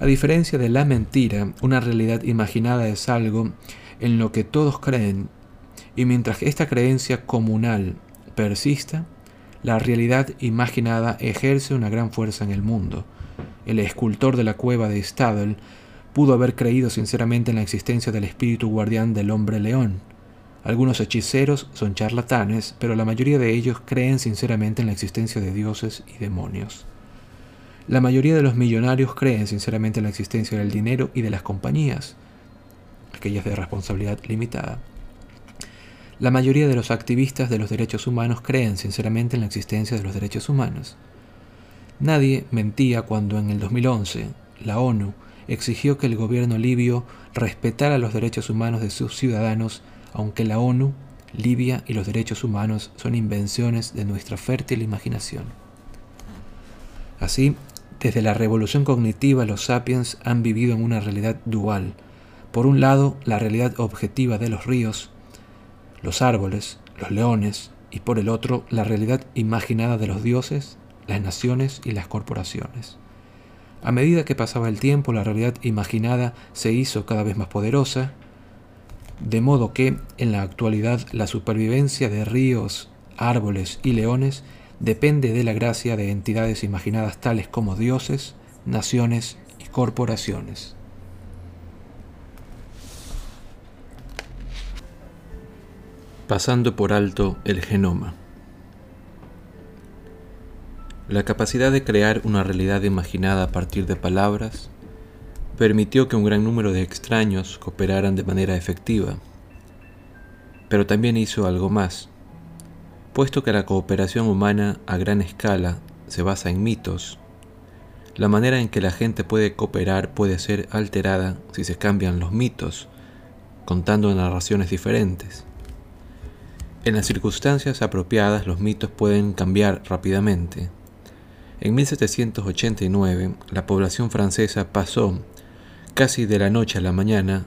A diferencia de la mentira, una realidad imaginada es algo en lo que todos creen, y mientras esta creencia comunal persista, la realidad imaginada ejerce una gran fuerza en el mundo. El escultor de la cueva de Stadel pudo haber creído sinceramente en la existencia del espíritu guardián del hombre león, algunos hechiceros son charlatanes, pero la mayoría de ellos creen sinceramente en la existencia de dioses y demonios. La mayoría de los millonarios creen sinceramente en la existencia del dinero y de las compañías, aquellas de responsabilidad limitada. La mayoría de los activistas de los derechos humanos creen sinceramente en la existencia de los derechos humanos. Nadie mentía cuando en el 2011 la ONU exigió que el gobierno libio respetara los derechos humanos de sus ciudadanos aunque la ONU, Libia y los derechos humanos son invenciones de nuestra fértil imaginación. Así, desde la revolución cognitiva los sapiens han vivido en una realidad dual. Por un lado, la realidad objetiva de los ríos, los árboles, los leones, y por el otro, la realidad imaginada de los dioses, las naciones y las corporaciones. A medida que pasaba el tiempo, la realidad imaginada se hizo cada vez más poderosa de modo que en la actualidad la supervivencia de ríos, árboles y leones depende de la gracia de entidades imaginadas tales como dioses, naciones y corporaciones. Pasando por alto el genoma. La capacidad de crear una realidad imaginada a partir de palabras permitió que un gran número de extraños cooperaran de manera efectiva. Pero también hizo algo más. Puesto que la cooperación humana a gran escala se basa en mitos, la manera en que la gente puede cooperar puede ser alterada si se cambian los mitos, contando narraciones diferentes. En las circunstancias apropiadas los mitos pueden cambiar rápidamente. En 1789, la población francesa pasó, casi de la noche a la mañana,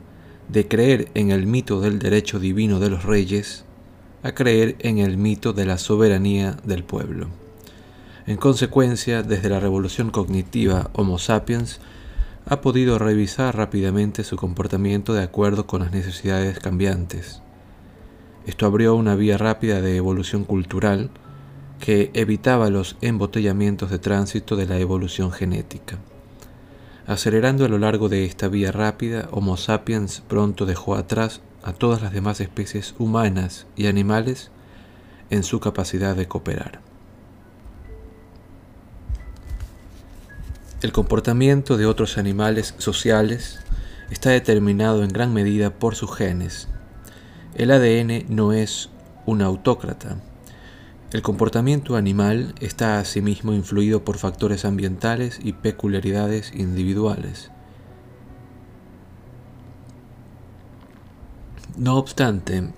de creer en el mito del derecho divino de los reyes a creer en el mito de la soberanía del pueblo. En consecuencia, desde la revolución cognitiva Homo sapiens ha podido revisar rápidamente su comportamiento de acuerdo con las necesidades cambiantes. Esto abrió una vía rápida de evolución cultural que evitaba los embotellamientos de tránsito de la evolución genética. Acelerando a lo largo de esta vía rápida, Homo sapiens pronto dejó atrás a todas las demás especies humanas y animales en su capacidad de cooperar. El comportamiento de otros animales sociales está determinado en gran medida por sus genes. El ADN no es un autócrata, el comportamiento animal está asimismo influido por factores ambientales y peculiaridades individuales. No obstante,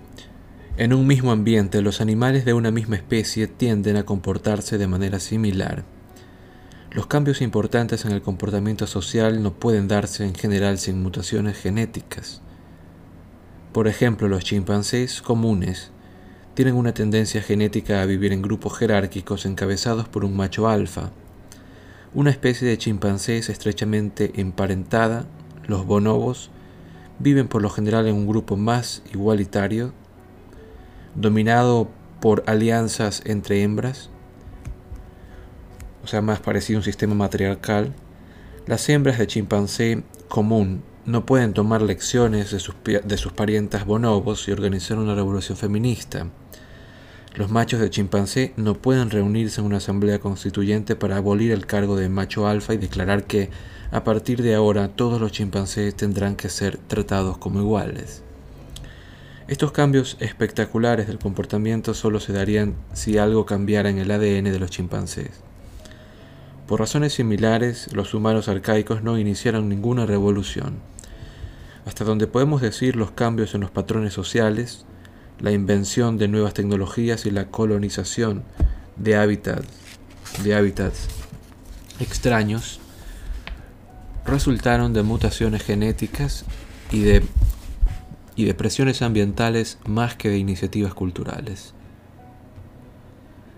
en un mismo ambiente los animales de una misma especie tienden a comportarse de manera similar. Los cambios importantes en el comportamiento social no pueden darse en general sin mutaciones genéticas. Por ejemplo, los chimpancés comunes tienen una tendencia genética a vivir en grupos jerárquicos encabezados por un macho alfa. Una especie de chimpancés estrechamente emparentada, los bonobos, viven por lo general en un grupo más igualitario, dominado por alianzas entre hembras, o sea, más parecido a un sistema matriarcal. Las hembras de chimpancé común no pueden tomar lecciones de sus, de sus parientas bonobos y organizar una revolución feminista. Los machos de chimpancé no pueden reunirse en una asamblea constituyente para abolir el cargo de macho alfa y declarar que a partir de ahora todos los chimpancés tendrán que ser tratados como iguales. Estos cambios espectaculares del comportamiento solo se darían si algo cambiara en el ADN de los chimpancés. Por razones similares, los humanos arcaicos no iniciaron ninguna revolución. Hasta donde podemos decir los cambios en los patrones sociales, la invención de nuevas tecnologías y la colonización de hábitats, de hábitats extraños resultaron de mutaciones genéticas y de, y de presiones ambientales más que de iniciativas culturales.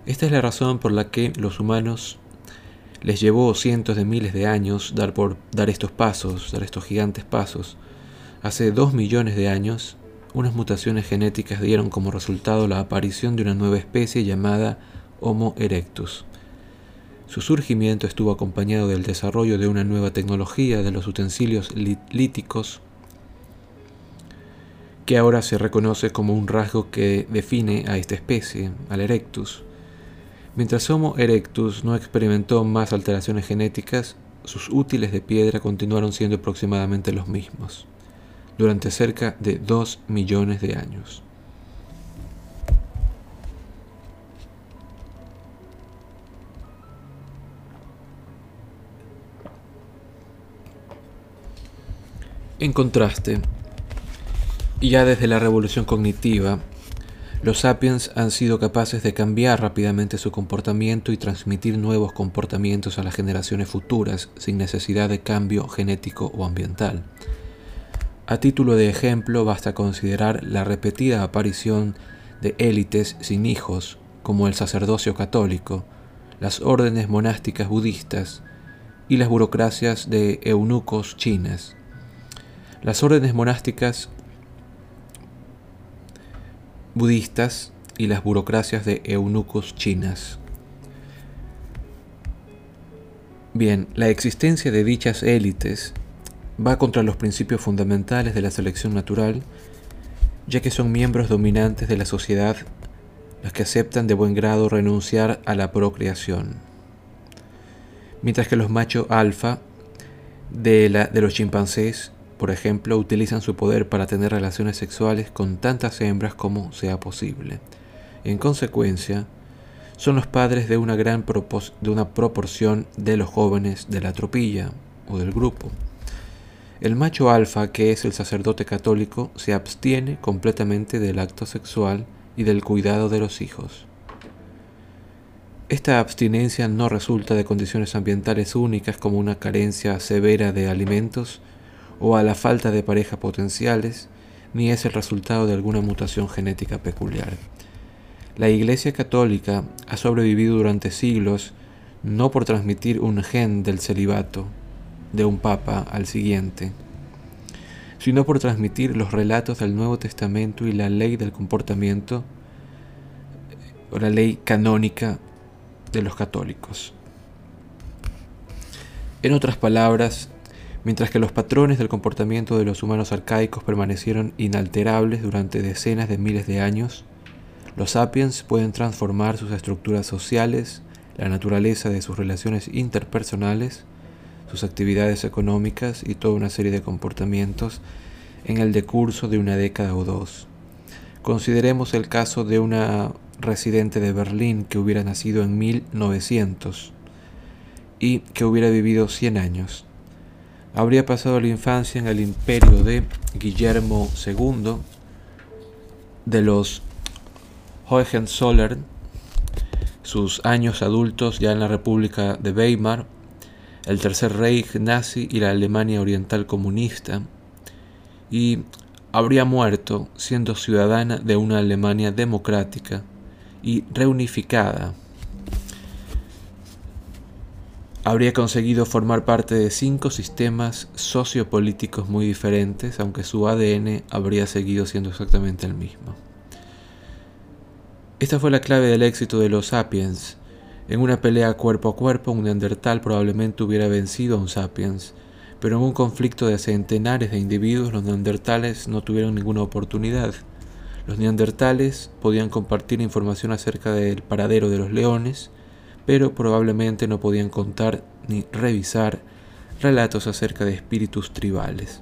Esta es la razón por la que los humanos les llevó cientos de miles de años dar, por, dar estos pasos, dar estos gigantes pasos. Hace dos millones de años unas mutaciones genéticas dieron como resultado la aparición de una nueva especie llamada Homo erectus. Su surgimiento estuvo acompañado del desarrollo de una nueva tecnología de los utensilios líticos que ahora se reconoce como un rasgo que define a esta especie, al erectus. Mientras Homo erectus no experimentó más alteraciones genéticas, sus útiles de piedra continuaron siendo aproximadamente los mismos durante cerca de 2 millones de años. En contraste, ya desde la revolución cognitiva, los sapiens han sido capaces de cambiar rápidamente su comportamiento y transmitir nuevos comportamientos a las generaciones futuras sin necesidad de cambio genético o ambiental. A título de ejemplo basta considerar la repetida aparición de élites sin hijos, como el sacerdocio católico, las órdenes monásticas budistas y las burocracias de eunucos chinas. Las órdenes monásticas budistas y las burocracias de eunucos chinas. Bien, la existencia de dichas élites va contra los principios fundamentales de la selección natural, ya que son miembros dominantes de la sociedad los que aceptan de buen grado renunciar a la procreación. Mientras que los machos alfa de, los chimpancés, por ejemplo, utilizan su poder para tener relaciones sexuales con tantas hembras como sea posible. En consecuencia, son los padres de una gran proporción de los jóvenes de la tropilla o del grupo. El macho alfa, que es el sacerdote católico, se abstiene completamente del acto sexual y del cuidado de los hijos. Esta abstinencia no resulta de condiciones ambientales únicas como una carencia severa de alimentos o a la falta de parejas potenciales, ni es el resultado de alguna mutación genética peculiar. La Iglesia Católica ha sobrevivido durante siglos no por transmitir un gen del celibato de un papa al siguiente, sino por transmitir los relatos del Nuevo Testamento y la ley del comportamiento, o la ley canónica de los católicos. En otras palabras, mientras que los patrones del comportamiento de los humanos arcaicos permanecieron inalterables durante decenas de miles de años, los sapiens pueden transformar sus estructuras sociales, la naturaleza de sus relaciones interpersonales, sus actividades económicas y toda una serie de comportamientos en el decurso de una década o dos. Consideremos el caso de una residente de Berlín que hubiera nacido en 1900 y que hubiera vivido 100 años. Habría pasado la infancia en el imperio de Guillermo II, de los Hohenzollern, sus años adultos ya en la República de Weimar, el Tercer Reich nazi y la Alemania Oriental comunista, y habría muerto siendo ciudadana de una Alemania democrática y reunificada. Habría conseguido formar parte de cinco sistemas sociopolíticos muy diferentes, aunque su ADN habría seguido siendo exactamente el mismo. Esta fue la clave del éxito de los sapiens. En una pelea cuerpo a cuerpo, un neandertal probablemente hubiera vencido a un sapiens, pero en un conflicto de centenares de individuos, los neandertales no tuvieron ninguna oportunidad. Los neandertales podían compartir información acerca del paradero de los leones, pero probablemente no podían contar ni revisar relatos acerca de espíritus tribales.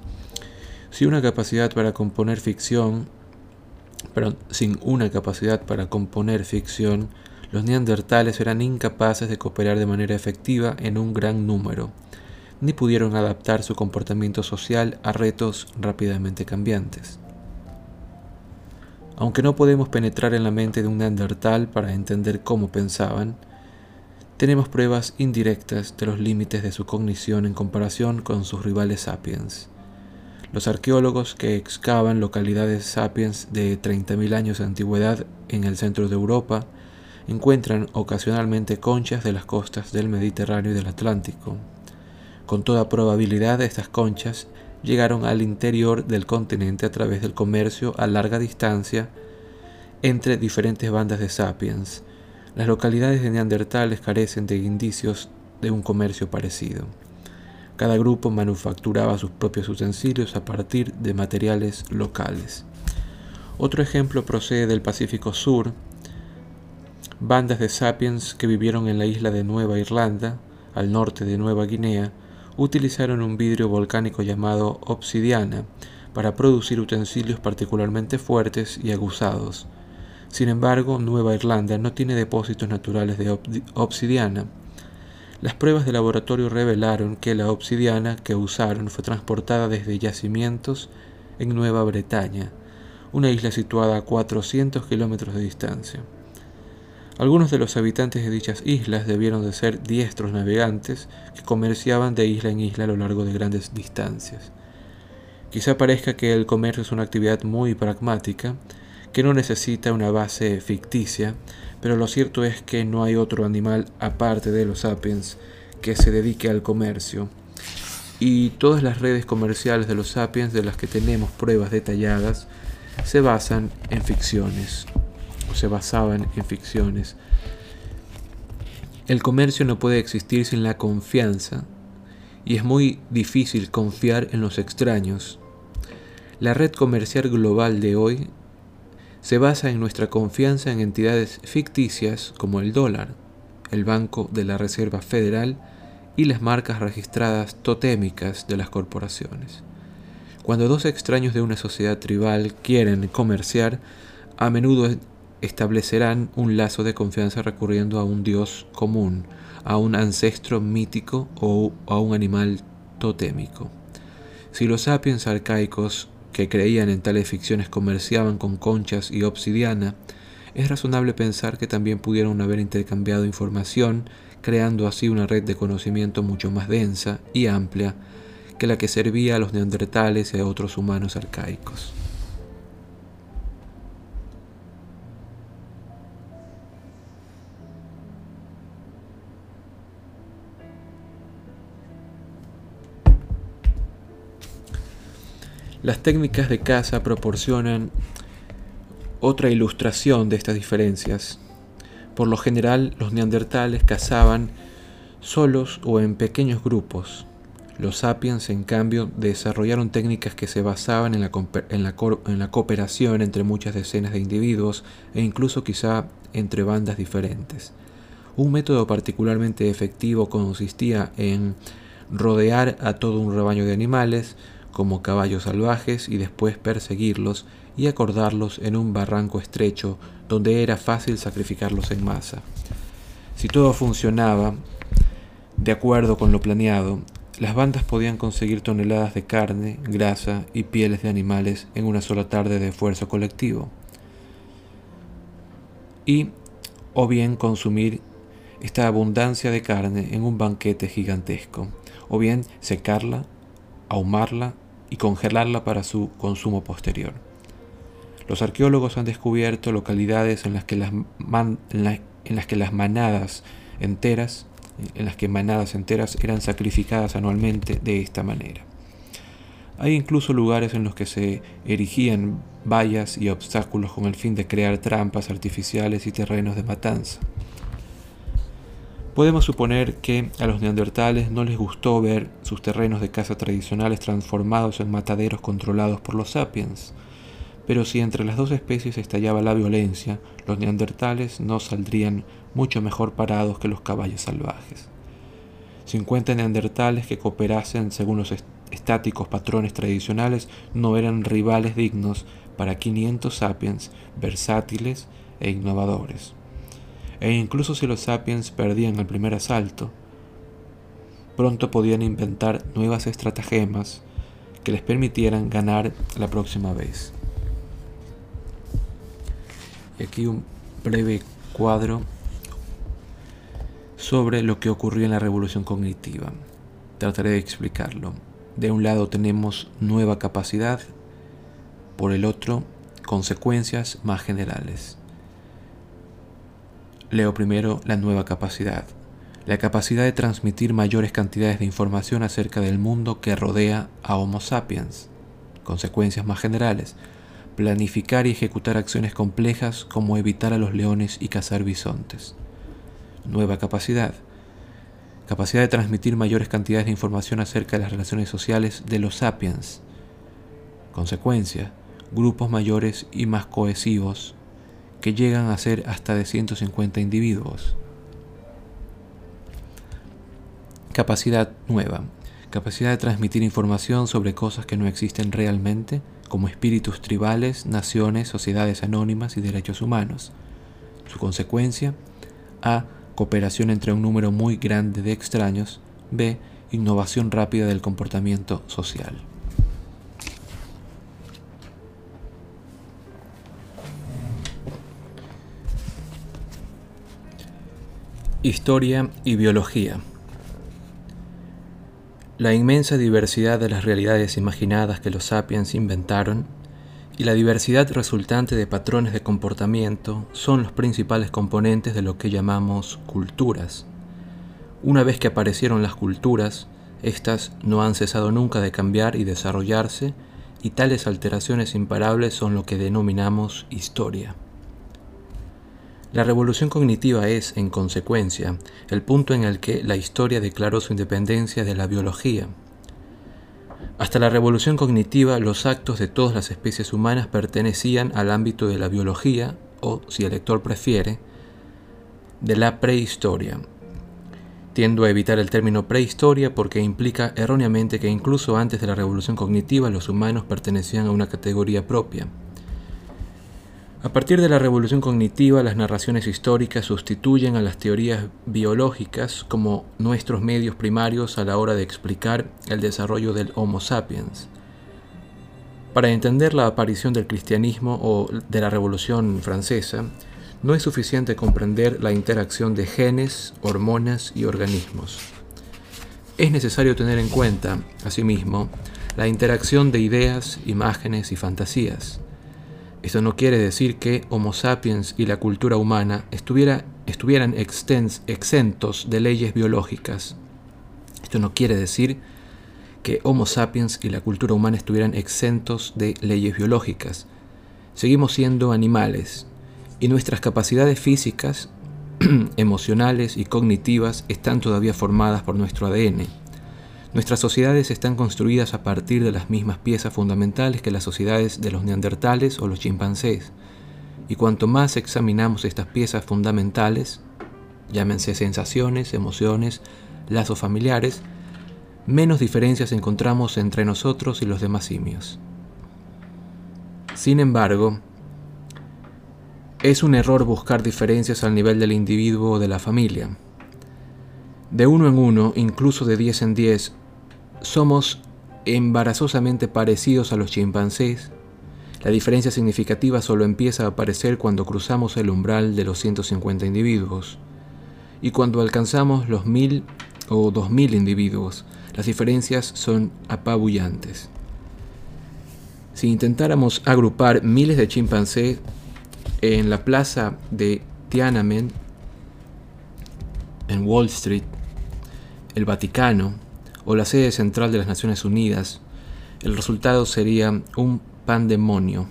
Si una capacidad para componer ficción, pero sin una capacidad para componer ficción, los neandertales eran incapaces de cooperar de manera efectiva en un gran número, ni pudieron adaptar su comportamiento social a retos rápidamente cambiantes. Aunque no podemos penetrar en la mente de un neandertal para entender cómo pensaban, tenemos pruebas indirectas de los límites de su cognición en comparación con sus rivales sapiens. Los arqueólogos que excavan localidades sapiens de 30.000 años de antigüedad en el centro de Europa encuentran ocasionalmente conchas de las costas del Mediterráneo y del Atlántico. Con toda probabilidad estas conchas llegaron al interior del continente a través del comercio a larga distancia entre diferentes bandas de sapiens. Las localidades de neandertales carecen de indicios de un comercio parecido. Cada grupo manufacturaba sus propios utensilios a partir de materiales locales. Otro ejemplo procede del Pacífico Sur, bandas de sapiens que vivieron en la isla de Nueva Irlanda, al norte de Nueva Guinea, utilizaron un vidrio volcánico llamado obsidiana para producir utensilios particularmente fuertes y aguzados. Sin embargo, Nueva Irlanda no tiene depósitos naturales de obsidiana. Las pruebas de laboratorio revelaron que la obsidiana que usaron fue transportada desde yacimientos en Nueva Bretaña, una isla situada a 400 kilómetros de distancia. Algunos de los habitantes de dichas islas debieron de ser diestros navegantes que comerciaban de isla en isla a lo largo de grandes distancias. Quizá parezca que el comercio es una actividad muy pragmática, que no necesita una base ficticia, pero lo cierto es que no hay otro animal aparte de los sapiens que se dedique al comercio. Y todas las redes comerciales de los sapiens de las que tenemos pruebas detalladas se basan en ficciones se basaban en ficciones. El comercio no puede existir sin la confianza y es muy difícil confiar en los extraños. La red comercial global de hoy se basa en nuestra confianza en entidades ficticias como el dólar, el Banco de la Reserva Federal y las marcas registradas totémicas de las corporaciones. Cuando dos extraños de una sociedad tribal quieren comerciar, a menudo establecerán un lazo de confianza recurriendo a un dios común, a un ancestro mítico o a un animal totémico. Si los sapiens arcaicos que creían en tales ficciones comerciaban con conchas y obsidiana, es razonable pensar que también pudieron haber intercambiado información, creando así una red de conocimiento mucho más densa y amplia que la que servía a los neandertales y a otros humanos arcaicos. Las técnicas de caza proporcionan otra ilustración de estas diferencias. Por lo general, los neandertales cazaban solos o en pequeños grupos. Los sapiens, en cambio, desarrollaron técnicas que se basaban en la, cooperación entre muchas decenas de individuos e incluso quizá entre bandas diferentes. Un método particularmente efectivo consistía en rodear a todo un rebaño de animales, como caballos salvajes, y después perseguirlos y acordarlos en un barranco estrecho donde era fácil sacrificarlos en masa. Si todo funcionaba de acuerdo con lo planeado, las bandas podían conseguir toneladas de carne, grasa y pieles de animales en una sola tarde de esfuerzo colectivo. Y o bien consumir esta abundancia de carne en un banquete gigantesco, o bien secarla, ahumarla y congelarla para su consumo posterior. Los arqueólogos han descubierto localidades en las que las, en las, que las manadas enteras en las que manadas enteras eran sacrificadas anualmente de esta manera. Hay incluso lugares en los que se erigían vallas y obstáculos con el fin de crear trampas artificiales y terrenos de matanza. Podemos suponer que a los neandertales no les gustó ver sus terrenos de caza tradicionales transformados en mataderos controlados por los sapiens, pero si entre las dos especies estallaba la violencia, los neandertales no saldrían mucho mejor parados que los caballos salvajes. 50 neandertales que cooperasen según los estáticos patrones tradicionales no eran rivales dignos para 500 sapiens versátiles e innovadores e incluso si los sapiens perdían el primer asalto, pronto podían inventar nuevas estratagemas que les permitieran ganar la próxima vez. Y aquí un breve cuadro sobre lo que ocurrió en la revolución cognitiva. Trataré de explicarlo. De un lado tenemos nueva capacidad, por el otro consecuencias más generales. Leo primero la nueva capacidad. La capacidad de transmitir mayores cantidades de información acerca del mundo que rodea a Homo sapiens. Consecuencias más generales. Planificar y ejecutar acciones complejas como evitar a los leones y cazar bisontes. Nueva capacidad. Capacidad de transmitir mayores cantidades de información acerca de las relaciones sociales de los sapiens. Consecuencia. Grupos mayores y más cohesivos que llegan a ser hasta de 150 individuos. Capacidad nueva. Capacidad de transmitir información sobre cosas que no existen realmente, como espíritus tribales, naciones, sociedades anónimas y derechos humanos. Su consecuencia, A. Cooperación entre un número muy grande de extraños. B. Innovación rápida del comportamiento social. Historia y biología. La inmensa diversidad de las realidades imaginadas que los sapiens inventaron y la diversidad resultante de patrones de comportamiento son los principales componentes de lo que llamamos culturas. Una vez que aparecieron las culturas, éstas no han cesado nunca de cambiar y desarrollarse, y tales alteraciones imparables son lo que denominamos historia. La revolución cognitiva es, en consecuencia, el punto en el que la historia declaró su independencia de la biología. Hasta la revolución cognitiva, los actos de todas las especies humanas pertenecían al ámbito de la biología, o, si el lector prefiere, de la prehistoria. Tiendo a evitar el término prehistoria porque implica erróneamente que incluso antes de la revolución cognitiva los humanos pertenecían a una categoría propia. A partir de la revolución cognitiva, las narraciones históricas sustituyen a las teorías biológicas como nuestros medios primarios a la hora de explicar el desarrollo del Homo sapiens. Para entender la aparición del cristianismo o de la Revolución Francesa, no es suficiente comprender la interacción de genes, hormonas y organismos. Es necesario tener en cuenta, asimismo, la interacción de ideas, imágenes y fantasías. Esto no quiere decir que Homo sapiens y la cultura humana estuviera, estuvieran exentos de leyes biológicas. Esto no quiere decir que Homo sapiens y la cultura humana estuvieran exentos de leyes biológicas. Seguimos siendo animales y nuestras capacidades físicas, emocionales y cognitivas están todavía formadas por nuestro ADN. Nuestras sociedades están construidas a partir de las mismas piezas fundamentales que las sociedades de los neandertales o los chimpancés. Y cuanto más examinamos estas piezas fundamentales, llámense sensaciones, emociones, lazos familiares, menos diferencias encontramos entre nosotros y los demás simios. Sin embargo, es un error buscar diferencias al nivel del individuo o de la familia. De uno en uno, incluso de diez en diez, somos embarazosamente parecidos a los chimpancés. La diferencia significativa solo empieza a aparecer cuando cruzamos el umbral de los 150 individuos. Y cuando alcanzamos los 1000 o 2000 individuos, las diferencias son apabullantes. Si intentáramos agrupar miles de chimpancés en la plaza de Tiananmen, en Wall Street, el Vaticano o la sede central de las Naciones Unidas, el resultado sería un pandemonio.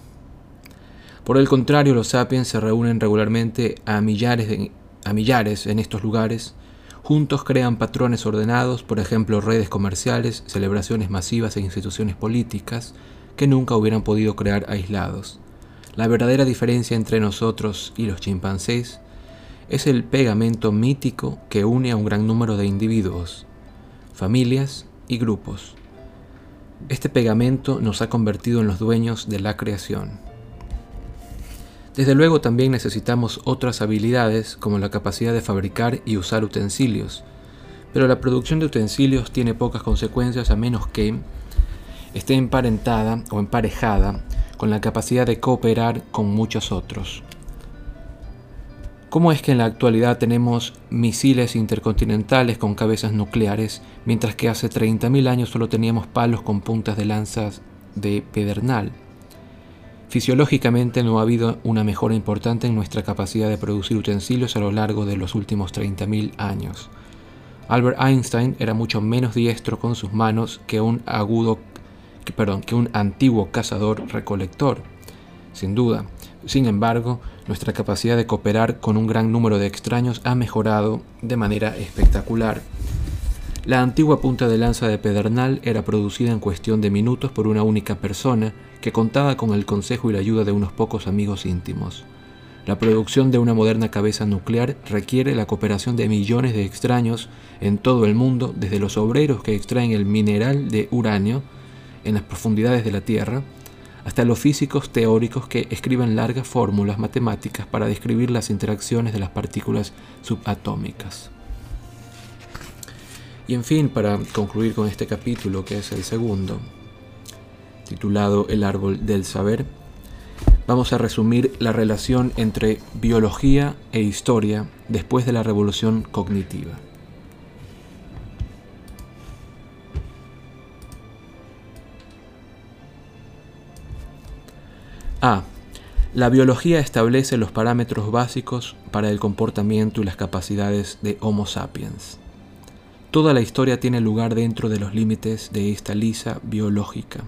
Por el contrario, los sapiens se reúnen regularmente a millares, a millares en estos lugares, juntos crean patrones ordenados, por ejemplo redes comerciales, celebraciones masivas e instituciones políticas, que nunca hubieran podido crear aislados. La verdadera diferencia entre nosotros y los chimpancés es el pegamento mítico que une a un gran número de individuos, familias y grupos. Este pegamento nos ha convertido en los dueños de la creación. Desde luego también necesitamos otras habilidades como la capacidad de fabricar y usar utensilios, pero la producción de utensilios tiene pocas consecuencias a menos que esté emparentada o emparejada con la capacidad de cooperar con muchos otros. ¿Cómo es que en la actualidad tenemos misiles intercontinentales con cabezas nucleares, mientras que hace 30.000 años solo teníamos palos con puntas de lanzas de pedernal? Fisiológicamente no ha habido una mejora importante en nuestra capacidad de producir utensilios a lo largo de los últimos 30.000 años. Albert Einstein era mucho menos diestro con sus manos que un agudo, perdón, que un antiguo cazador-recolector, sin duda. Sin embargo, nuestra capacidad de cooperar con un gran número de extraños ha mejorado de manera espectacular. La antigua punta de lanza de Pedernal era producida en cuestión de minutos por una única persona que contaba con el consejo y la ayuda de unos pocos amigos íntimos. La producción de una moderna cabeza nuclear requiere la cooperación de millones de extraños en todo el mundo, desde los obreros que extraen el mineral de uranio en las profundidades de la Tierra, hasta los físicos teóricos que escriben largas fórmulas matemáticas para describir las interacciones de las partículas subatómicas. Y en fin, para concluir con este capítulo, que es el segundo, titulado El árbol del saber, vamos a resumir la relación entre biología e historia después de la revolución cognitiva. A. La biología establece los parámetros básicos para el comportamiento y las capacidades de Homo sapiens. Toda la historia tiene lugar dentro de los límites de esta lisa biológica.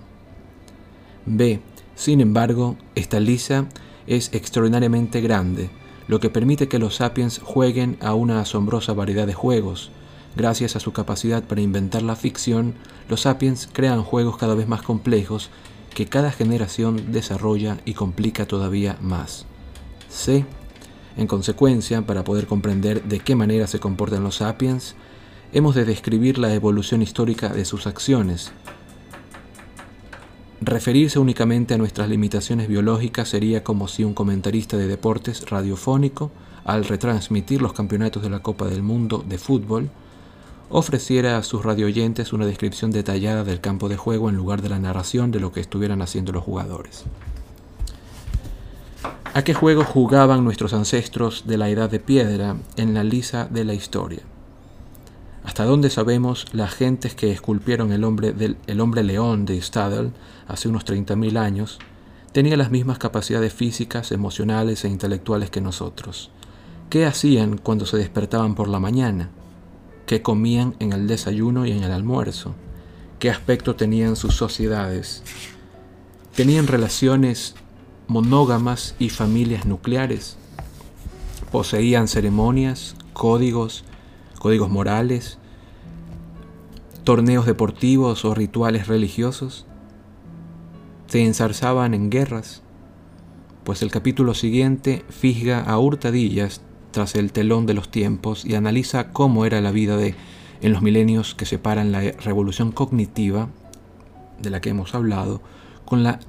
B. Sin embargo, esta lisa es extraordinariamente grande, lo que permite que los sapiens jueguen a una asombrosa variedad de juegos. Gracias a su capacidad para inventar la ficción, los sapiens crean juegos cada vez más complejos que cada generación desarrolla y complica todavía más. C. En consecuencia, para poder comprender de qué manera se comportan los sapiens, hemos de describir la evolución histórica de sus acciones. Referirse únicamente a nuestras limitaciones biológicas sería como si un comentarista de deportes radiofónico, al retransmitir los campeonatos de la Copa del Mundo de fútbol, ofreciera a sus radioyentes una descripción detallada del campo de juego en lugar de la narración de lo que estuvieran haciendo los jugadores. ¿A qué juego jugaban nuestros ancestros de la edad de piedra en la lisa de la historia? ¿Hasta dónde sabemos las gentes que esculpieron el hombre, el hombre león de Stadel hace unos 30.000 años tenía las mismas capacidades físicas, emocionales e intelectuales que nosotros? ¿Qué hacían cuando se despertaban por la mañana? ¿Qué comían en el desayuno y en el almuerzo? ¿Qué aspecto tenían sus sociedades? ¿Tenían relaciones monógamas y familias nucleares? ¿Poseían ceremonias, códigos, códigos morales, torneos deportivos o rituales religiosos? ¿Se ensarzaban en guerras? Pues el capítulo siguiente fisga a hurtadillas tras el telón de los tiempos y analiza cómo era la vida de en los milenios que separan la revolución cognitiva de la que hemos hablado con la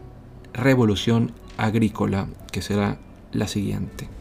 revolución agrícola que será la siguiente.